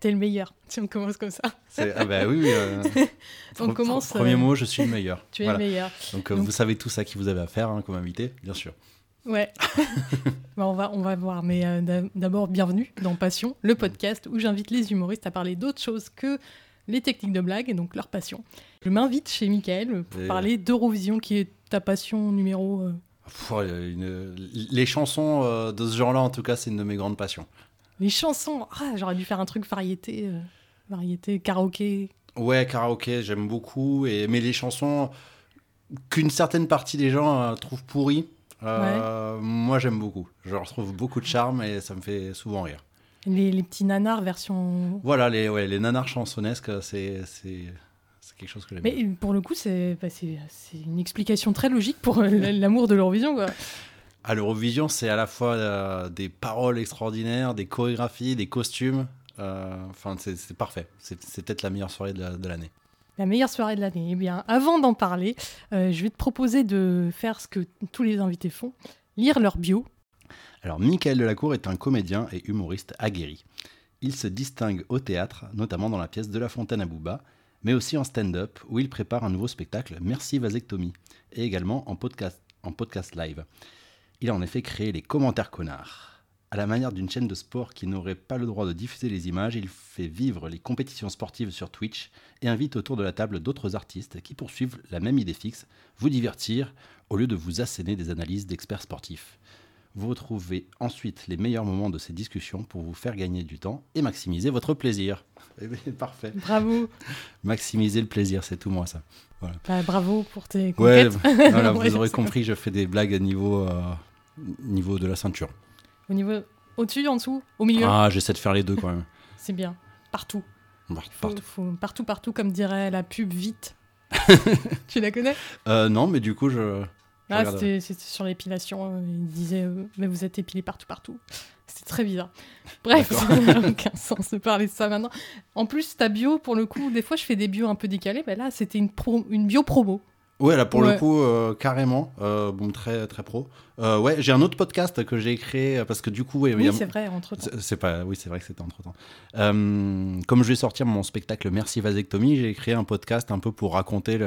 T'es le meilleur, si on commence comme ça. Ah bah oui, oui euh, on commence. Premier mot, je suis le meilleur. Tu es le meilleur. Donc, vous savez tous à qui vous avez affaire hein, comme invité, bien sûr. Ouais. Bah, on, va, on va voir. Mais d'abord, bienvenue dans Passion, le podcast où j'invite les humoristes à parler d'autre chose que les techniques de blague et donc leur passion. Je m'invite chez Mickaël pour parler d'Eurovision, qui est ta passion numéro. Euh, les chansons euh, de ce genre-là, en tout cas, c'est une de mes grandes passions. Les chansons ah, J'aurais dû faire un truc variété, euh, variété, karaoké. Ouais, karaoké, j'aime beaucoup. Et... Mais les chansons qu'une certaine partie des gens trouvent pourries, moi j'aime beaucoup. Je retrouve beaucoup de charme et ça me fait souvent rire. Les, les petits nanars version. Voilà, les, ouais, les nanars chansonesques, c'est quelque chose que j'aime. Mais pour le coup, bah, c'est une explication très logique pour euh, l'amour de l'Eurovision. À l'Eurovision, c'est à la fois euh, des paroles extraordinaires, des chorégraphies, des costumes. Euh, enfin, c'est parfait. C'est peut-être la meilleure soirée de l'année. La, meilleure soirée de l'année. Eh bien, avant d'en parler, je vais te proposer de faire ce que tous les invités font, lire leur bio. Alors, Michael Delacour est un comédien et humoriste aguerri. Il se distingue au théâtre, notamment dans la pièce De la Fontaine à Bouba, mais aussi en stand-up où il prépare un nouveau spectacle, Merci Vasectomie, et également en podcast, en podcast live. Il a en effet créé les commentaires connards. À la manière d'une chaîne de sport qui n'aurait pas le droit de diffuser les images, il fait vivre les compétitions sportives sur Twitch et invite autour de la table d'autres artistes qui poursuivent la même idée fixe, vous divertir au lieu de vous asséner des analyses d'experts sportifs. Vous retrouvez ensuite les meilleurs moments de ces discussions pour vous faire gagner du temps et maximiser votre plaisir. Eh parfait. Bravo. Maximiser le plaisir, c'est tout moi ça. Bah, bravo pour tes conquêtes. Ouais, vous aurez compris, je fais des blagues à niveau, euh, niveau de la ceinture. Au niveau au-dessus, en dessous, au milieu. Ah, j'essaie de faire les deux quand même. c'est bien, partout. partout. partout, partout, comme dirait la pub vite. tu la connais? Euh, Non, mais du coup, je. Ah, c'était sur l'épilation. Euh, il disait, euh, mais vous êtes épilé partout, partout. C'était très bizarre. Bref, ça n'a aucun sens de parler de ça maintenant. En plus, ta bio, pour le coup, des fois, je fais des bios un peu décalés. Mais là, c'était une, une bio promo. Ouais, là pour le coup, euh, carrément, euh, bon, très très pro. Euh, ouais, j'ai un autre podcast que j'ai créé parce que du coup, oui, c'est vrai, entre temps. C'est pas, oui, c'est vrai que c'était entre temps. comme je vais sortir mon spectacle Merci Vasectomie, j'ai créé un podcast un peu pour raconter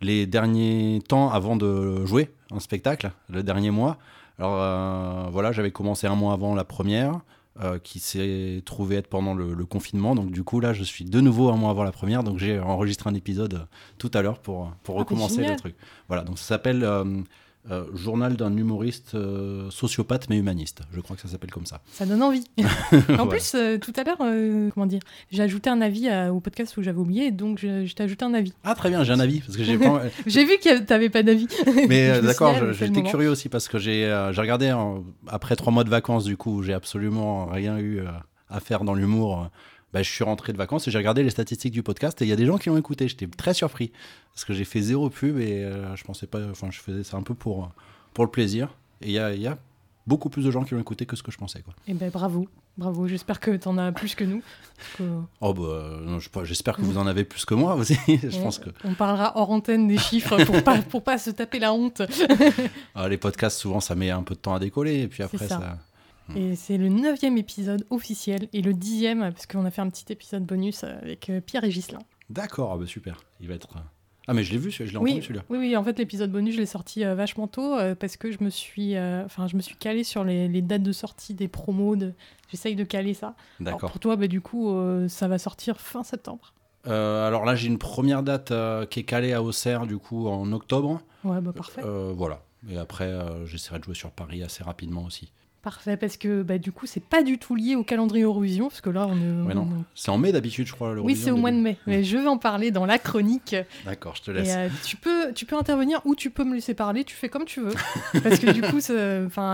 les derniers temps avant de jouer un spectacle, le dernier mois. Alors voilà, j'avais commencé un mois avant la première. Euh, qui s'est trouvé être pendant le, confinement. Donc du coup là, je suis de nouveau un mois avant la première, donc j'ai enregistré un épisode euh, tout à l'heure pour, pour ah, recommencer le truc. Voilà, donc ça s'appelle euh, journal d'un humoriste euh, sociopathe mais humaniste. Je crois que ça s'appelle comme ça. Ça donne envie. en plus, euh, tout à l'heure, comment dire, j'ai ajouté un avis au podcast où j'avais oublié, donc je, t'ai ajouté un avis. Ah très bien, j'ai un avis parce que j'ai j'ai vu que t'avais pas d'avis. Mais d'accord, j'étais curieux aussi parce que j'ai regardé après trois mois de vacances du coup, j'ai absolument rien eu à faire dans l'humour bah, je suis rentré de vacances et j'ai regardé les statistiques du podcast et il y a des gens qui l'ont écouté. J'étais très surpris parce que j'ai fait zéro pub et euh, je pensais pas. Enfin, je faisais ça un peu pour, pour le plaisir. Et il y a, y a, beaucoup plus de gens qui l'ont écouté que ce que je pensais. Quoi. Et eh ben bravo, bravo. J'espère que tu en as plus que nous. Oh bah, j'espère que vous en avez plus que moi aussi. je on, pense que... on parlera hors antenne des chiffres pour pas pour pas se taper la honte. Ah, les podcasts souvent ça met un peu de temps à décoller et puis après ça et c'est le neuvième épisode officiel et le dixième, parce qu'on a fait un petit épisode bonus avec euh, Pierre et Gislain. D'accord, ah bah super. Il va être. Euh, ah, mais je l'ai vu, je l'ai entendu celui-là. Oui, oui, en fait, l'épisode bonus, je l'ai sorti euh, vachement tôt parce que je me suis, enfin, je me suis calé sur les, dates de sortie des promos. De... J'essaye de caler ça. D'accord. Pour toi, bah, du coup, ça va sortir fin septembre. alors là, j'ai une première date qui est calée à Auxerre, du coup, en octobre. Ouais, bah parfait. voilà. Et après, j'essaierai de jouer sur Paris assez rapidement aussi. Parfait, parce que bah, du coup, c'est pas du tout lié au calendrier Eurovision, parce que là, on est. C'est en mai d'habitude, je crois. Oui, c'est au mois de mai. Mais je vais en parler dans la chronique. D'accord, je te laisse. Euh, tu, peux, tu peux intervenir ou tu peux me laisser parler, tu fais comme tu veux. parce que du coup,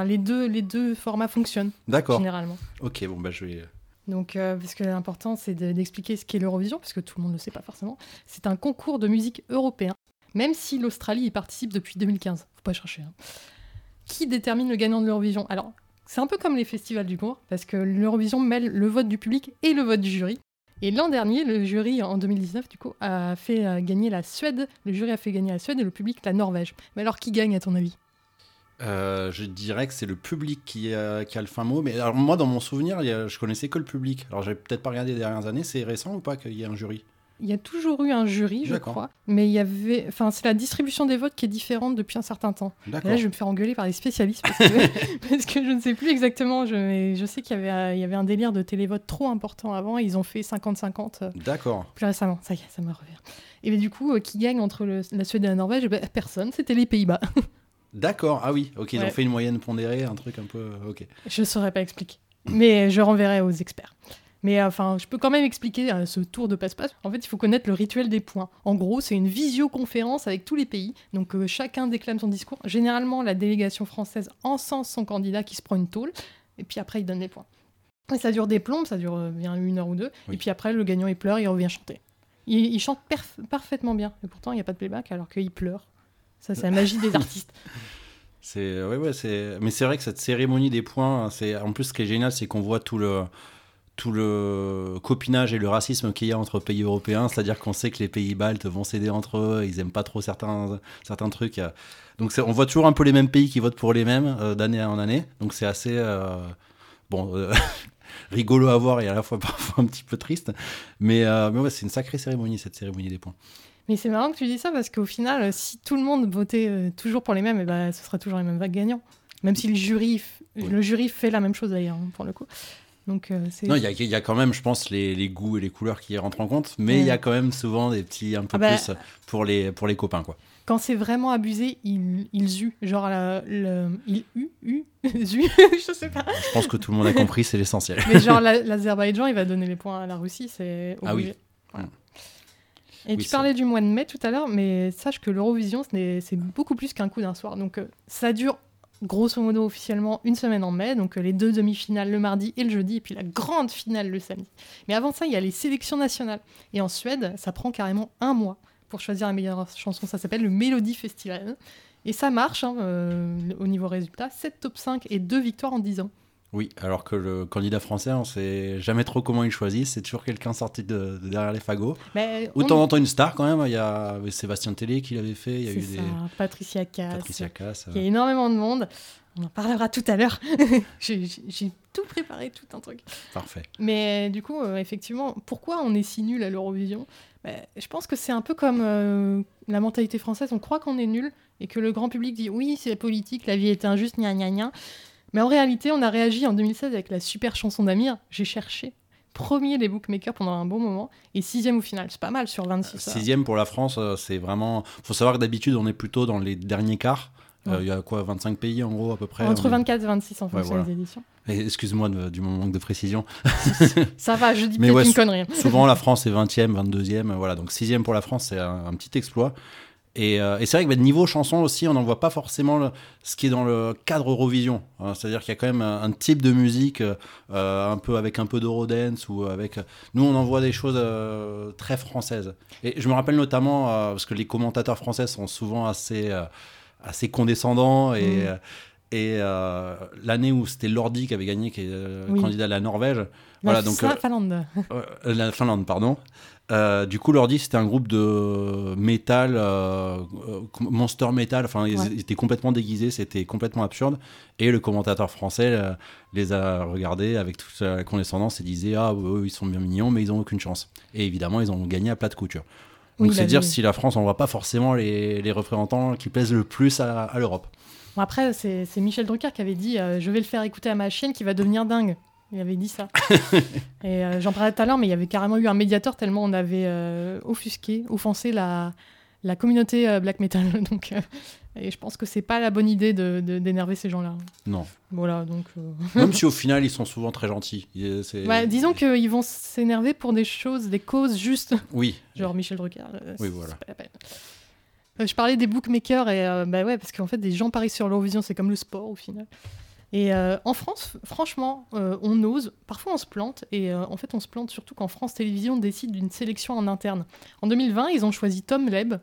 les deux, les deux formats fonctionnent. D'accord. Généralement. Ok, bon, bah je vais. Donc, euh, parce que l'important, c'est d'expliquer ce qu'est l'Eurovision, parce que tout le monde ne le sait pas forcément. C'est un concours de musique européen, même si l'Australie y participe depuis 2015. Faut pas chercher. Hein. Qui détermine le gagnant de l'Eurovision? Alors, c'est un peu comme les festivals du cours, parce que l'Eurovision mêle le vote du public et le vote du jury. Et l'an dernier, le jury, en 2019, du coup, a fait euh, gagner la Suède. Le jury a fait gagner la Suède et le public la Norvège. Mais alors, qui gagne, à ton avis? Euh, je dirais que c'est le public qui a, qui a le fin mot. Mais alors, moi, dans mon souvenir, je connaissais que le public. Alors, j'avais peut-être pas regardé les dernières années. C'est récent ou pas qu'il y ait un jury? Il y a toujours eu un jury, je crois, mais il y avait, enfin, c'est la distribution des votes qui est différente depuis un certain temps. Et là, je vais me faire engueuler par les spécialistes parce que, parce que je ne sais plus exactement. Je, mais je sais qu'il y avait, il y avait un délire de télévote trop important avant. et Ils ont fait 50-50 euh, D'accord. plus récemment. Ça y est, ça me revient. Et bien, du coup, euh, qui gagne entre le- la Suède et la Norvège? Eh ben, Personne. C'était les Pays-Bas. D'accord. Ah oui. Ok. Ils Ouais. ont fait une moyenne pondérée, un truc un peu. Ok. Je ne saurais pas expliquer. Mais je renverrai aux experts. Mais euh, enfin, je peux quand même expliquer euh, ce tour de passe-passe. En fait, il faut connaître le rituel des points. En gros, c'est une visioconférence avec tous les pays. Donc, euh, chacun déclame son discours. Généralement, la délégation française encense son candidat qui se prend une tôle. Et puis après, il donne les points. Et ça dure des plombes, ça dure bien une heure ou deux. Oui. Et puis après, le gagnant, il pleure, il revient chanter. Il, il chante parfaitement bien. Et pourtant, il n'y a pas de playback alors qu'il pleure. Ça, c'est la magie des artistes. C'est ouais ouais c'est mais c'est vrai que cette cérémonie des points c'est en plus ce qui est génial c'est qu'on voit tout le tout le copinage et le racisme qu'il y a entre pays européens c'est-à-dire qu'on sait que les pays baltes vont s'aider entre eux ils aiment pas trop certains certains trucs donc on voit toujours un peu les mêmes pays qui votent pour les mêmes euh, d'année en année donc c'est assez euh, bon euh, rigolo à voir et à la fois parfois un petit peu triste mais mais ouais c'est une sacrée cérémonie cette cérémonie des points Mais c'est marrant que tu dis ça parce qu'au final, si tout le monde votait toujours pour les mêmes, eh ben, ce serait toujours les mêmes vagues gagnants. Même si le jury, Oui. le jury fait la même chose d'ailleurs, hein, pour le coup. Donc, euh. Non, il y a, il y a quand même, je pense, les, les goûts et les couleurs qui rentrent en compte, mais il y a quand même souvent des petits un peu Ah bah- plus pour les, pour les copains, quoi. Quand c'est vraiment abusé, ils, ils. Genre, la- le, ils u, u, zu, je sais pas. Je pense que tout le monde a compris, c'est l'essentiel. Mais genre, la- l'Azerbaïdjan, il va donner les points à la Russie, c'est Ah oui. Voilà. Mm. Et Oui, tu parlais du mois de mai tout à l'heure, mais sache que l'Eurovision, c'est beaucoup plus qu'un coup d'un soir. Donc, euh, ça dure grosso modo officiellement une semaine en mai, donc euh, les deux demi-finales le mardi et le jeudi, et puis la grande finale le samedi. Mais avant ça, il y a les sélections nationales. Et en Suède, ça prend carrément un mois pour choisir la meilleure chanson. Ça s'appelle le Melody Festival. Et ça marche hein, euh, au niveau résultat. 7 top 5 et 2 victoires en 10 ans. Oui, alors que le candidat français, on sait jamais trop comment il choisit, c'est toujours quelqu'un sorti de, de derrière les fagots. Mais Ou de on- temps en temps une star quand même, il y a Sébastien Tellier qui l'avait fait, il y a eu ça, des Patricia Cass. Patricia Cass. Il y a énormément de monde. On en parlera tout à l'heure. J'ai tout préparé, tout un truc. Parfait. Mais du coup, euh, effectivement, pourquoi on est si nul à l'Eurovision? Ben, Je pense que c'est un peu comme euh, la mentalité française. On croit qu'on est nul et que le grand public dit oui, c'est politique, la vie est injuste, gna gna gna. Mais en réalité, on a réagi en 2016 avec la super chanson d'Amir. J'ai cherché. Premier des bookmakers pendant un bon moment et sixième au final. C'est pas mal sur 26. ça. Sixième pour la France, euh, c'est vraiment. faut savoir que d'habitude, on est plutôt dans les derniers quarts. Euh, Ouais. Il y a quoi, 25 pays en gros à peu près Entre on est- 24 et 26 en Ouais, fonction voilà. des éditions. Excuse-moi du manque de précision. Ça va, je dis peut-être ouais, une connerie. hein. Souvent, la France est 20e, 22e. Voilà, donc 6e pour la France, c'est un, un petit exploit. Et, euh, et c'est vrai que bah, niveau chanson aussi, on n'en voit pas forcément le- ce qui est dans le cadre Eurovision. hein. C'est-à-dire qu'il y a quand même un, un type de musique euh, un peu avec un peu d'Eurodance ou avec. Nous, on en voit des choses euh, très françaises. Et je me rappelle notamment parce que les commentateurs français sont souvent assez assez condescendants et Mm. Et euh, l'année où c'était Lordi qui avait gagné, qui est euh, Oui. candidat de la Norvège. La Voilà, donc, euh, Finlande. la Finlande, pardon. Du coup, Lordi, c'était un groupe de métal, monster metal. Enfin, ils, Ouais. étaient complètement déguisés, c'était complètement absurde. Et le commentateur français les a regardés avec toute la condescendance et disait Ah, eux, ils sont bien mignons, mais ils ont aucune chance. Et évidemment, ils ont gagné à plat de couture. Oui, Donc, il c'est dire si la France, on voit pas forcément les, les représentants qui plaisent le plus à, à l'Europe. Bon, après, c'est Michel Drucker qui avait dit euh, Je vais le faire écouter à ma chienne qui va devenir dingue. Il avait dit ça. et euh, j'en parlais tout à l'heure, mais il y avait carrément eu un médiateur tellement on avait euh, offusqué, offensé la, la communauté black metal. donc, et je pense que c'est pas la bonne idée de- de- d'énerver ces gens-là. Non. Voilà, donc. Même si au final, ils sont souvent très gentils. Disons qu'ils vont s'énerver pour des choses, des causes justes. Oui. Genre Michel Drucker. Oui, voilà. c'est pas la peine. Euh, je parlais des bookmakers et euh, bah ouais parce qu'en fait des gens parient sur l'Eurovision c'est comme le sport au final. Et euh, en France, franchement, euh, on ose. Parfois, on se plante. Et en fait, on se plante surtout quand France Télévisions décide d'une sélection en interne. En 2020, ils ont choisi Tom Leb,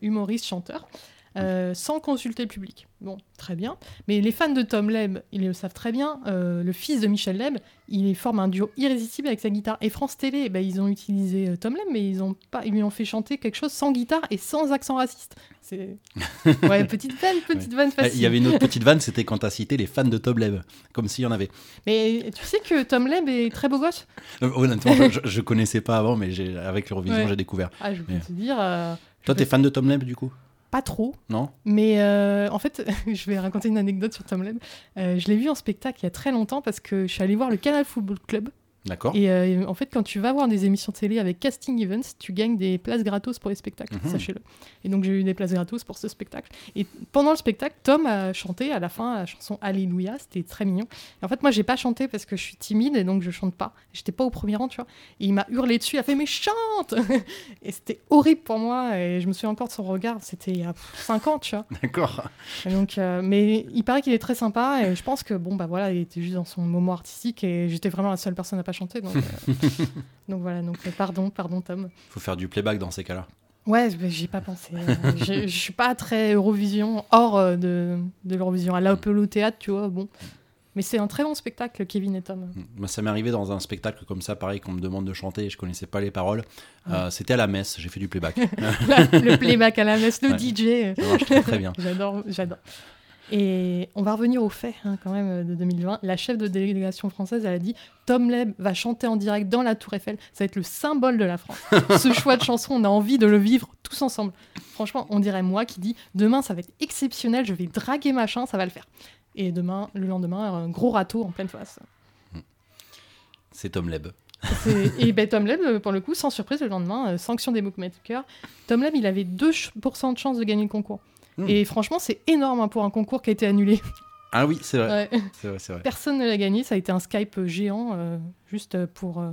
humoriste, chanteur, euh, sans consulter le public. Bon, très bien. Mais les fans de Tom Leb, ils le savent très bien. euh, le fils de Michel Leb, il forme un duo irrésistible avec sa guitare. Et France Télé, bah, ils ont utilisé euh, Tom Leb, mais ils ont pas, ils lui ont fait chanter quelque chose sans guitare et sans accent raciste. C'est ouais, petite vanne, petite vanne Eh, facile. Il y avait une autre petite vanne, c'était quand tu as cité les fans de Tom Leb, comme s'il y en avait. Mais tu sais que Tom Leb est très beau gosse. Honnêtement, je, je connaissais pas avant, mais avec l'Eurovision, Ouais. j'ai découvert. Ah, je peux Mais- te dire. Toi, t'es fan de Tom Leb du coup? Pas trop. Non Mais euh, en fait, je vais raconter une anecdote sur Tom Leb. Euh, je l'ai vu en spectacle il y a très longtemps parce que je suis allée voir le Canal Football Club. D'accord. Et euh, en fait, quand tu vas voir des émissions de télé avec casting events, tu gagnes des places gratos pour les spectacles, Mhm. sachez-le. Et donc j'ai eu des places gratos pour ce spectacle. Et pendant le spectacle, Tom a chanté à la fin la chanson Alléluia, c'était très mignon. Et en fait, moi, j'ai pas chanté parce que je suis timide et donc je chante pas. J'étais pas au premier rang, tu vois. Et il m'a hurlé dessus, il a fait mais chante Et c'était horrible pour moi. Et je me souviens encore de son regard. C'était il y a 5 ans, tu vois. D'accord. Donc, euh, mais il paraît qu'il est très sympa et je pense que bon bah voilà, il était juste dans son moment artistique et j'étais vraiment la seule personne à pas chanter. Donc, euh, donc voilà, donc euh, pardon, pardon Tom. Faut faire du playback dans ces cas-là. Ouais, mais j'y ai pas pensé. Euh, je je suis pas très Eurovision hors euh, de, de l'Eurovision. À l'Apollo Théâtre, tu vois, bon. Mais c'est un très bon spectacle, Kevin et Tom. Moi, ça m'est arrivé dans un spectacle comme ça, pareil, qu'on me demande de chanter et je connaissais pas les paroles. Euh, C'était à la messe, j'ai fait du playback. le playback à la messe, le Ouais. DJ. Ça marche très, très bien. J'adore, j'adore. Et on va revenir aux faits hein, quand même euh, de 2020. La chef de délégation française, elle a dit Tom Leb va chanter en direct dans la Tour Eiffel. Ça va être le symbole de la France. Ce choix de chanson, on a envie de le vivre tous ensemble. Franchement, on dirait moi qui dit demain ça va être exceptionnel, je vais draguer machin, ça va le faire. Et demain, le lendemain, un gros râteau en pleine face. C'est Tom Leb. Et ben, Tom Leb, euh, pour le coup, sans surprise, le lendemain, euh, sanction des bookmakers. Tom Leb, il avait 2% de chance de gagner le concours. Hmm. Et franchement, c'est énorme hein, pour un concours qui a été annulé. Ah oui, c'est vrai. Ouais. C'est vrai, c'est vrai. Personne ne l'a gagné, ça a été un Skype géant, euh, juste pour, euh,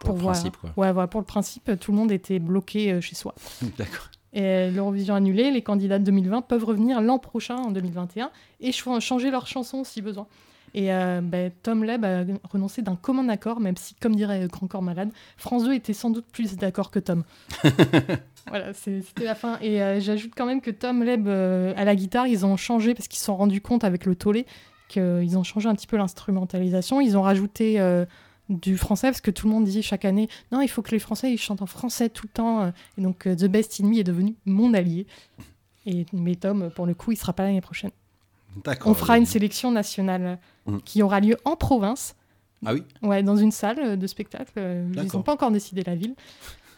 Pour, le voir. principe, quoi. ouais, voilà, pour le principe, tout le monde était bloqué euh, chez soi. D'accord. Et l'Eurovision annulée, les candidats de 2020 peuvent revenir l'an prochain, en 2021, et ch- changer leur chanson si besoin. Et ben, Tom Leb a renoncé d'un commun accord, même si, comme dirait Grand Corps Malade, France 2 était sans doute plus d'accord que Tom. voilà, c'était la fin. Et euh, j'ajoute quand même que Tom Leb, euh, à la guitare, ils ont changé, parce qu'ils se sont rendus compte avec le tollé, qu'ils ont changé un petit peu l'instrumentalisation. Ils ont rajouté euh, du français, parce que tout le monde disait chaque année, non, il faut que les Français, ils chantent en français tout le temps. et donc, The Best in Me est devenu mon allié. Et, mais Tom, pour le coup, il sera pas l'année prochaine. D'accord. On fera une sélection nationale Mhm. qui aura lieu en province, Ah oui? Ouais, dans une salle de spectacle. Ils n'ont pas encore décidé la ville.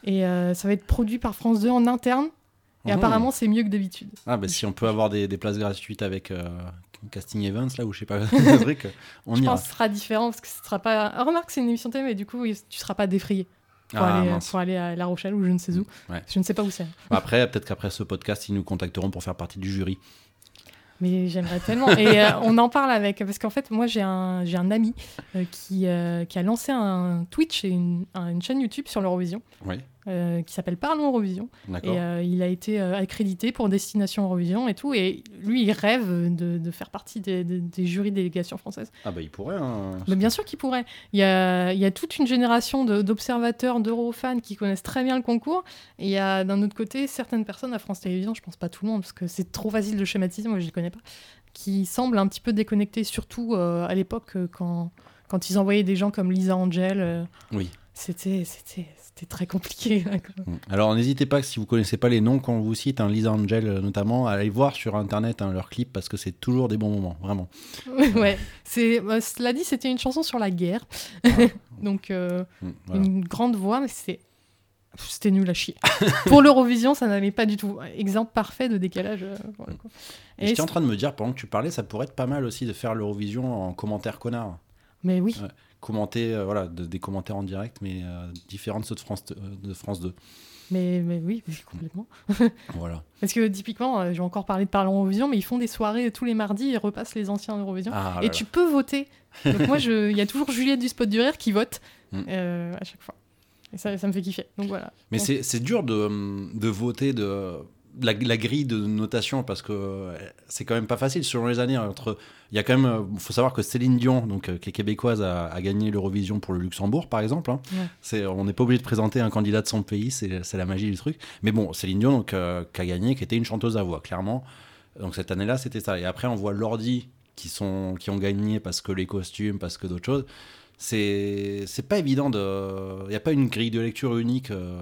Et euh, ça va être produit par France 2 en interne. Et Mhm. apparemment, c'est mieux que d'habitude. Ah bah si on peut avoir des, des places gratuites avec euh, Casting Events là ou je sais pas, que on Je ira. pense que ce sera différent parce que ce sera pas. Ah, remarque, c'est une émission télé, mais du coup, tu seras pas défrayé pour, Ah, aller, mince. pour aller à La Rochelle ou je ne sais où. Ouais. Je ne sais pas où c'est. Après, peut-être qu'après ce podcast, ils nous contacteront pour faire partie du jury. Mais j'aimerais tellement. Et euh, on en parle avec. Parce qu'en fait, moi, j'ai un, un ami euh, qui, euh, qui a lancé un Twitch et une, un- une chaîne YouTube sur l'Eurovision Oui, euh, qui s'appelle Parlons Eurovision. Et euh, il a été euh, accrédité pour Destination Eurovision et tout. Et lui, il rêve de, de faire partie des, des, des jurys délégations françaises. Ah bah il pourrait. Hein. Mais bien sûr qu'il pourrait. Il y a, il y a toute une génération de- d'observateurs, d'Eurofans qui connaissent très bien le concours. Et il y a d'un autre côté certaines personnes à France Télévisions, je pense pas tout le monde, parce que c'est trop facile de schématiser, moi je les connais pas, qui semblent un petit peu déconnectés, surtout à l'époque quand, quand ils envoyaient des gens comme Lisa Angel. Oui. C'était très compliqué. hein. Mm. Alors n'hésitez pas, si vous connaissez pas les noms qu'on vous cite, hein, Lisa Angel euh, notamment, à aller voir sur internet hein, leurs clips parce que c'est toujours des bons moments, vraiment. ouais, c'est bah, cela dit, c'était une chanson sur la guerre. Donc euh, Mm, voilà. une grande voix, mais c'est c'était nul à chier. Pour l'Eurovision, ça n'allait pas du tout. Exemple parfait de décalage. euh, coup. Et Et J'étais en train de me dire, pendant que tu parlais, ça pourrait être pas mal aussi de faire l'Eurovision en commentaire connard. Mais oui, Ouais. Commenter, euh, voilà, de- des commentaires en direct, mais euh, différents de ceux de France, euh, de France 2. mais, mais oui, complètement. Voilà. Parce que typiquement, j'ai encore parlé de Parlons Eurovision, mais ils font des soirées tous les mardis et repassent les anciens Eurovision. Ah, et là. tu peux voter. Donc moi, il y a toujours Juliette du Spot du Rire qui vote Mm. à chaque fois. Et ça, ça me fait kiffer. Donc voilà. Mais c'est dur de, hum, de voter de, la, la grille de notation parce que euh, c'est quand même pas facile selon les années. Entre, il y a quand même, euh, faut savoir que Céline Dion, donc euh, qui est québécoise, a, a gagné l'Eurovision pour le Luxembourg, par exemple. hein. Ouais. C'est, on n'est pas obligé de présenter un candidat de son pays, c'est, c'est la magie du truc. Mais bon, Céline Dion, donc, euh, qui a gagné, qui était une chanteuse à voix, clairement. Donc cette année-là, c'était ça. Et après, on voit Lordi qui sont, qui ont gagné parce que les costumes, parce que d'autres choses. C'est, c'est pas évident de, il y a pas une grille de lecture unique. euh,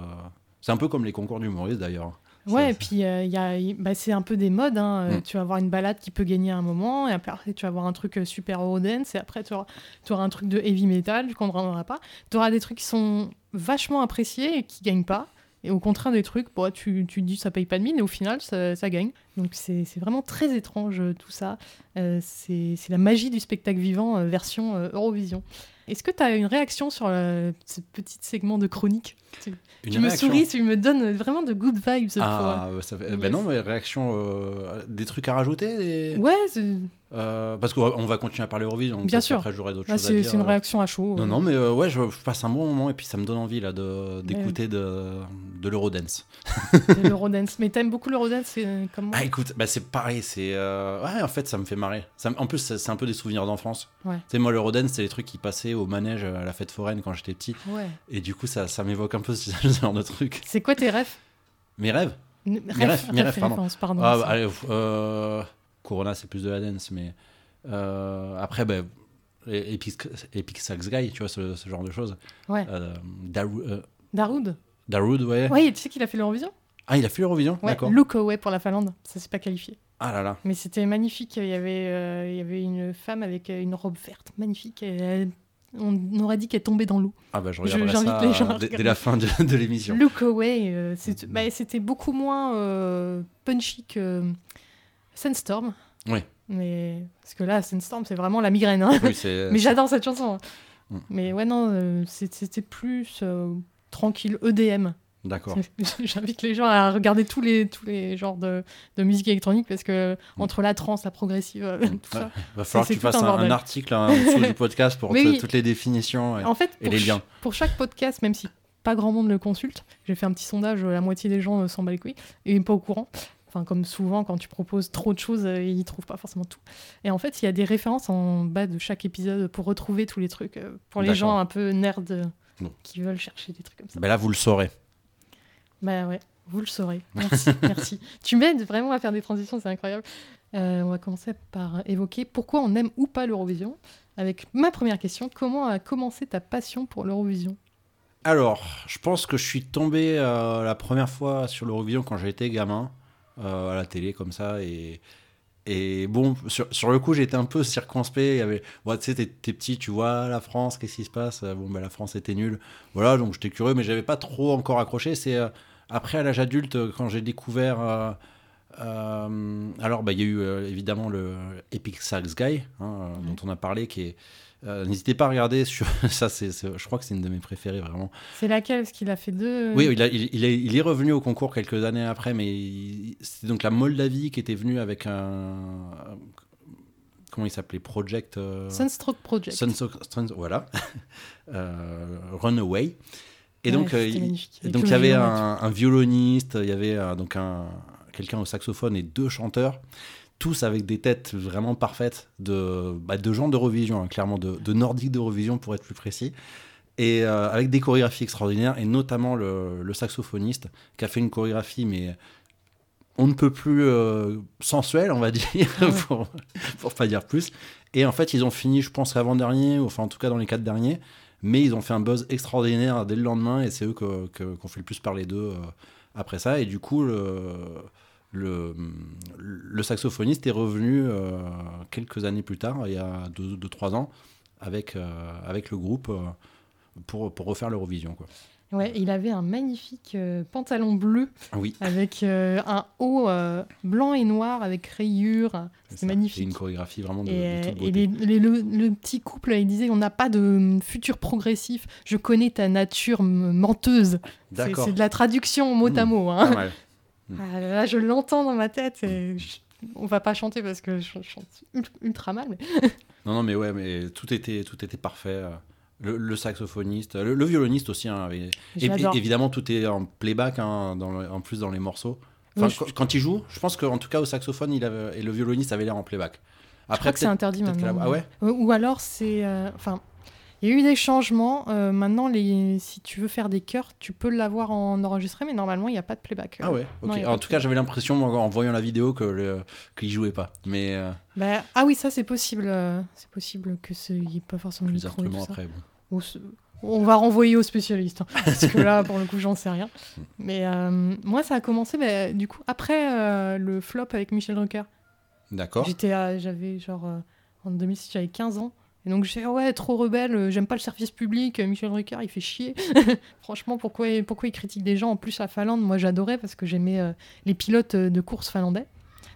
C'est un peu comme les concours d'humoristes d'ailleurs. Ouais, et puis euh, il y a, bah, c'est un peu des modes. hein. Euh, Mm. Tu vas avoir une balade qui peut gagner à un moment, et après tu vas avoir un truc euh, super eurodance, et après tu auras, tu auras un truc de heavy metal, qu'on ne rendra pas. Tu auras des trucs qui sont vachement appréciés et qui gagnent pas. Et au contraire des trucs, bon, tu, tu te dis ça paye pas de mine, et au final ça, ça gagne. Donc c'est vraiment très étrange euh, tout ça. Euh, c'est la magie du spectacle vivant euh, version euh, Eurovision. Est-ce que tu as une réaction sur ce petit segment de chronique? Tu me souris, tu me donnes vraiment de good vibes. Ah, ouais, ça fait- Yes. ben non, mais réaction, des trucs à rajouter des- Ouais, Euh, Parce qu'on va, on va continuer à parler Eurovision. donc Bien sûr. Après, j'aurai d'autres choses à c'est dire. c'est une réaction à chaud. Non, euh. non, mais euh, ouais, je, passe un bon moment et puis ça me donne envie là de- d'écouter de, de l'Eurodance. C'est l'Eurodance. Mais t'aimes beaucoup l'Eurodance, comme moi Ah, écoute, bah, c'est pareil, c'est. euh, Ouais, en fait, ça me fait marrer. Ça En plus, c'est un peu des souvenirs d'enfance. Ouais. Tu sais, moi, l'Eurodance, c'est les trucs qui passaient au manège à la fête foraine quand j'étais petit. Ouais. Et du coup, ça, ça m'évoque un peu ce genre de trucs. C'est quoi tes rêves? Mes rêves? N- rêves, mes rêves, pardon. pardon. Ah, bah, allez, euh, Corona, c'est plus de la dance, mais euh, après, ben, Epic, Epic Sax Guy, tu vois, ce, ce genre de choses. Ouais. Euh, Daru- euh, Darude, ouais. Ouais, tu sais qu'il a fait l'Eurovision? Ah, il a fait l'Eurovision Ouais, D'accord. Look Away pour la Finlande. Ça s'est pas qualifié. Ah là là. Mais c'était magnifique. Il y, avait, euh, il y avait une femme avec une robe verte, magnifique. Et on aurait dit qu'elle tombait dans l'eau. Ah bah, je Je- regarderai j'invite ça les gens dès, la fin de, de l'émission. Look Away, euh, c'est- bah, c'était beaucoup moins euh, punchy que Sandstorm. Oui. Mais parce que là, Sandstorm, c'est vraiment la migraine. hein. Oui. Mais j'adore cette chanson. Mm. Mais ouais, non, euh, c'était plus euh, tranquille, EDM. D'accord. J'invite les gens à regarder tous les, tous les genres de, de musique électronique parce que Mm. entre la trance, la progressive, euh, tout ça. Va falloir que tu fasses un article hein, en dessous du podcast pour Mais te- oui. toutes les définitions. et- En fait, Et les liens. pour chaque podcast, même si pas grand monde le consulte, j'ai fait un petit sondage, la moitié des gens s'en bat les couilles et pas au courant. Enfin, comme souvent, quand tu proposes trop de choses, euh, ils trouvent pas forcément tout. Et en fait, il y a des références en bas de chaque épisode pour retrouver tous les trucs. euh, pour les gens un peu nerds euh, Bon. qui veulent chercher des trucs comme ça. Ben là, vous le saurez. Bah ouais, vous le saurez. Merci, merci. Tu m'aides vraiment à faire des transitions, c'est incroyable. Euh, on va commencer par évoquer pourquoi on aime ou pas l'Eurovision. Avec ma première question, comment a commencé ta passion pour l'Eurovision? Alors, je pense que je suis tombé euh, la première fois sur l'Eurovision quand j'étais gamin, à la télé comme ça. Et, et bon, sur, sur le coup, j'étais un peu circonspect. Il y avait, bon, tu sais, t'es petit, tu vois la France, qu'est-ce qui se passe Bon, ben, la France était nulle. Voilà, donc j'étais curieux, mais j'avais pas trop encore accroché. C'est euh, après, à l'âge adulte, euh, quand j'ai découvert. euh, euh, alors, bah, il y a eu euh, évidemment le Epic Sax Guy, hein, euh, dont on a parlé, qui est. euh, N'hésitez pas à regarder sur ça. C'est, c'est- je crois que c'est une de mes préférées vraiment. C'est laquelle? Parce qu'il a fait deux. Oui, il, a- il- il est, il est revenu au concours quelques années après, mais c'était donc la Moldavie qui était venue avec un. Comment il s'appelait? Project. euh, Sunstroke Project. Sunstroke- Suns- voilà. Euh, Runaway. Et Ouais, donc, euh, il, et donc y avait un, un violoniste, il y avait euh, donc un, quelqu'un au saxophone et deux chanteurs, tous avec des têtes vraiment parfaites de, bah, de gens d'Eurovision, hein, clairement de, de nordiques d'Eurovision pour être plus précis, et euh, avec des chorégraphies extraordinaires, et notamment le, le saxophoniste qui a fait une chorégraphie, mais on ne peut plus euh, sensuelle, on va dire, pour, pour pas dire plus. Et en fait, ils ont fini, je pense, avant-dernier, ou enfin en tout cas dans les quatre derniers, mais ils ont fait un buzz extraordinaire dès le lendemain, et c'est eux que- que- qu'on fait le plus parler d'eux euh, après ça. Et du coup, le, le, le saxophoniste est revenu euh, quelques années plus tard, il y a 2-3 ans, avec, euh, avec le groupe euh, pour, pour refaire l'Eurovision. quoi. Ouais, il avait un magnifique pantalon bleu Oui, avec un haut blanc et noir avec rayures. C'est magnifique. Et une chorégraphie vraiment de, Et, de toute et beauté. les- les- le, le petit couple, il disait on n'a pas de futur progressif. Je connais ta nature menteuse. C'est D'accord, c'est de la traduction mot à Hmm. mot. Hein. mal. Ah là je l'entends dans ma tête. Et je- on va pas chanter parce que je chante ul- ultra mal. Mais... Non, non, mais ouais, mais tout était, tout était parfait. Le, le saxophoniste, le, le violoniste aussi. hein, et- et- évidemment, tout est en playback, hein, dans le- en plus dans les morceaux. Enfin, Ouais, je- quand- il joue, je pense qu'en tout cas au saxophone il avait, et le violoniste avait l'air en playback. je crois que c'est interdit maintenant. Ah ouais? Ou alors c'est. euh, il y a eu des changements. euh, maintenant, les... si tu veux faire des chœurs, tu peux l'avoir en enregistré, mais normalement, il n'y a pas de playback. Ah ouais, ok. non, y a en tout cas, j'avais l'impression moi, en voyant la vidéo que le- qu'il jouait pas. Mais euh, Bah, ah oui, ça c'est possible. euh, c'est possible que ce- n'y ait pas forcément le les micro instruments après. bon. On va renvoyer aux spécialistes, hein, parce que là, pour le coup, j'en sais rien. Mais euh, moi, ça a commencé, bah, du coup, après le flop avec Michel Drucker. D'accord. J'étais, j'avais genre en 2006, j'avais 15 ans. Et donc j'ai ouais, trop rebelle, euh, j'aime pas le service public, euh, Michel Drucker, il fait chier. Franchement, pourquoi, pourquoi il critique des gens En plus, la Finlande, moi j'adorais parce que j'aimais euh, les pilotes de course finlandais.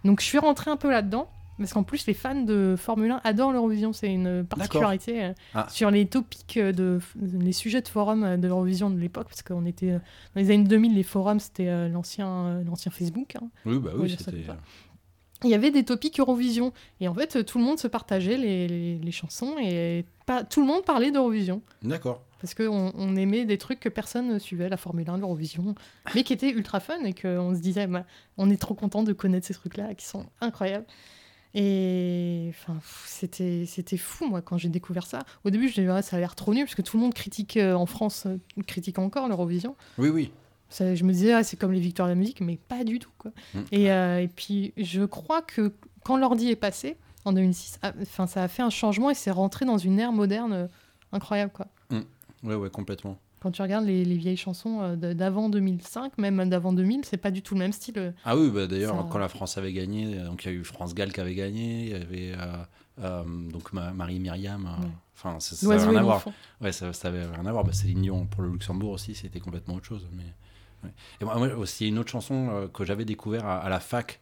Donc je suis rentrée un peu là-dedans. Parce qu'en plus, les fans de Formule 1 adorent l'Eurovision. C'est une particularité euh, Ah. sur les topics, de, les sujets de forum de l'Eurovision de l'époque. Parce qu'on était dans les années 2000, les forums, c'était l'ancien l'ancien Facebook. hein. Oui, bah Oui, je c'était. Il y avait des topics Eurovision. Et en fait, tout le monde se partageait les, les- les chansons et pas, tout le monde parlait d'Eurovision. D'accord. Parce qu'on on aimait des trucs que personne ne suivait, la Formule 1, l'Eurovision, mais qui étaient ultra fun et qu'on se disait, bah, on est trop content de connaître ces trucs-là qui sont incroyables. Et enfin, c'était c'était fou, moi, quand j'ai découvert ça. Au début, je disais, ouais, ça a l'air trop nul, parce que tout le monde critique euh, en France, euh, critique encore l'Eurovision. Oui, oui. Ça, je me disais, ah, c'est comme les victoires de la musique, mais pas du tout. Quoi. Mm. Et, euh, et puis, je crois que quand l'ordi est passé, en 2006, ah, ça a fait un changement et c'est rentré dans une ère moderne euh, incroyable. Quoi. Ouais, ouais, complètement. Quand tu regardes les, les vieilles chansons euh, d'avant 2005, même d'avant 2000, c'est pas du tout le même style. Ah oui, bah d'ailleurs, Ça- quand la France avait gagné, donc il y a eu France Gall qui avait gagné, il y avait donc Ma- Marie Myriam. Ouais. Enfin, ça ça avait rien à voir. Ouais, ça, ça avait rien à voir. Bah, Céline Dion pour le Luxembourg aussi, c'était complètement autre chose. Mais, ouais. Et moi, aussi, une autre chanson euh, que j'avais découvert à, à la fac,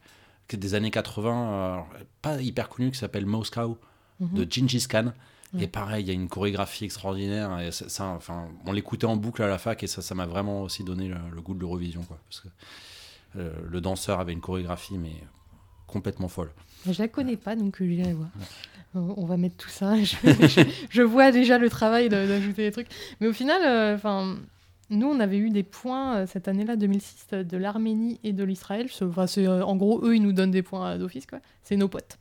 des années 80, euh, pas hyper connue, qui s'appelle Moscow Mhm. de Gingis Khan. Ouais. Et pareil, il y a une chorégraphie extraordinaire. Et ça, ça, enfin, on l'écoutait en boucle à la fac et ça, ça m'a vraiment aussi donné le, le goût de l'Eurovision. Parce que euh, le danseur avait une chorégraphie, mais complètement folle. Je la connais pas, donc euh, j'irai voir. On on va mettre tout ça. Je, je- je vois déjà le travail d'ajouter des trucs. Mais au final, euh, enfin, nous, on avait eu des points euh, cette année-là, 2006, euh, de l'Arménie et de l'Israël. Euh, en gros, eux, ils nous donnent des points d'office. C'est nos potes.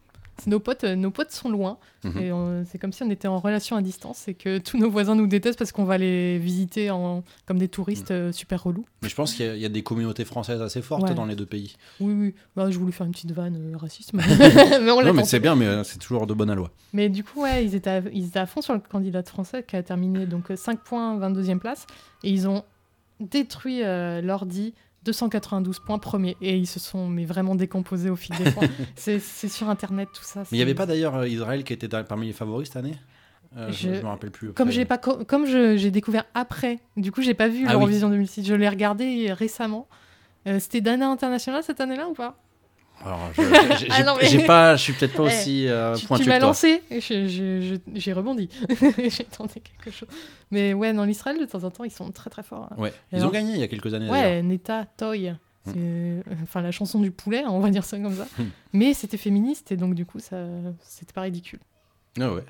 Nos potes. euh, nos potes sont loin. Mhm. C'est comme si on était en relation à distance et que tous nos voisins nous détestent parce qu'on va les visiter en, comme des touristes euh, super relous. Mais je pense qu'il y, a- il y a des communautés françaises assez fortes Ouais. dans les deux pays. Oui, oui. Bah, je voulais faire une petite vanne euh, raciste. mais on l'a Non, mais c'est bien, mais euh, c'est toujours de bonne loi. Mais du coup, ouais, ils étaient, à, ils étaient à fond sur le candidat français qui a terminé donc euh, 5 points, 22e place. Et ils ont détruit euh, l'ordi 292 points premier. Et ils se sont mais vraiment décomposés au fil des points. c'est sur Internet, tout ça. Mais il n'y avait pas d'ailleurs euh, Israël qui était parmi les favoris cette année? Euh, Je ne me rappelle plus. Comme j'ai pas co- comme je- j'ai découvert après, du coup j'ai pas vu Ah l'Eurovision 2006. Je l'ai regardé récemment. Euh, C'était d'année internationale cette année-là ou pas? Alors, je, Ah non, mais- j'ai pas, je suis peut-être pas Eh, aussi euh, Tu, pointu tu m'as lancé j'ai rebondi. j'ai tenté quelque chose. Mais ouais, dans l'Israël de temps en temps ils sont très très forts. hein. Ouais. Ils Alors- ont gagné il y a quelques années. Ouais, Neta Toy. Euh, enfin la chanson du poulet, on va dire ça comme ça. Hmm. Mais c'était féministe et donc du coup ça c'était pas ridicule. Ah ouais.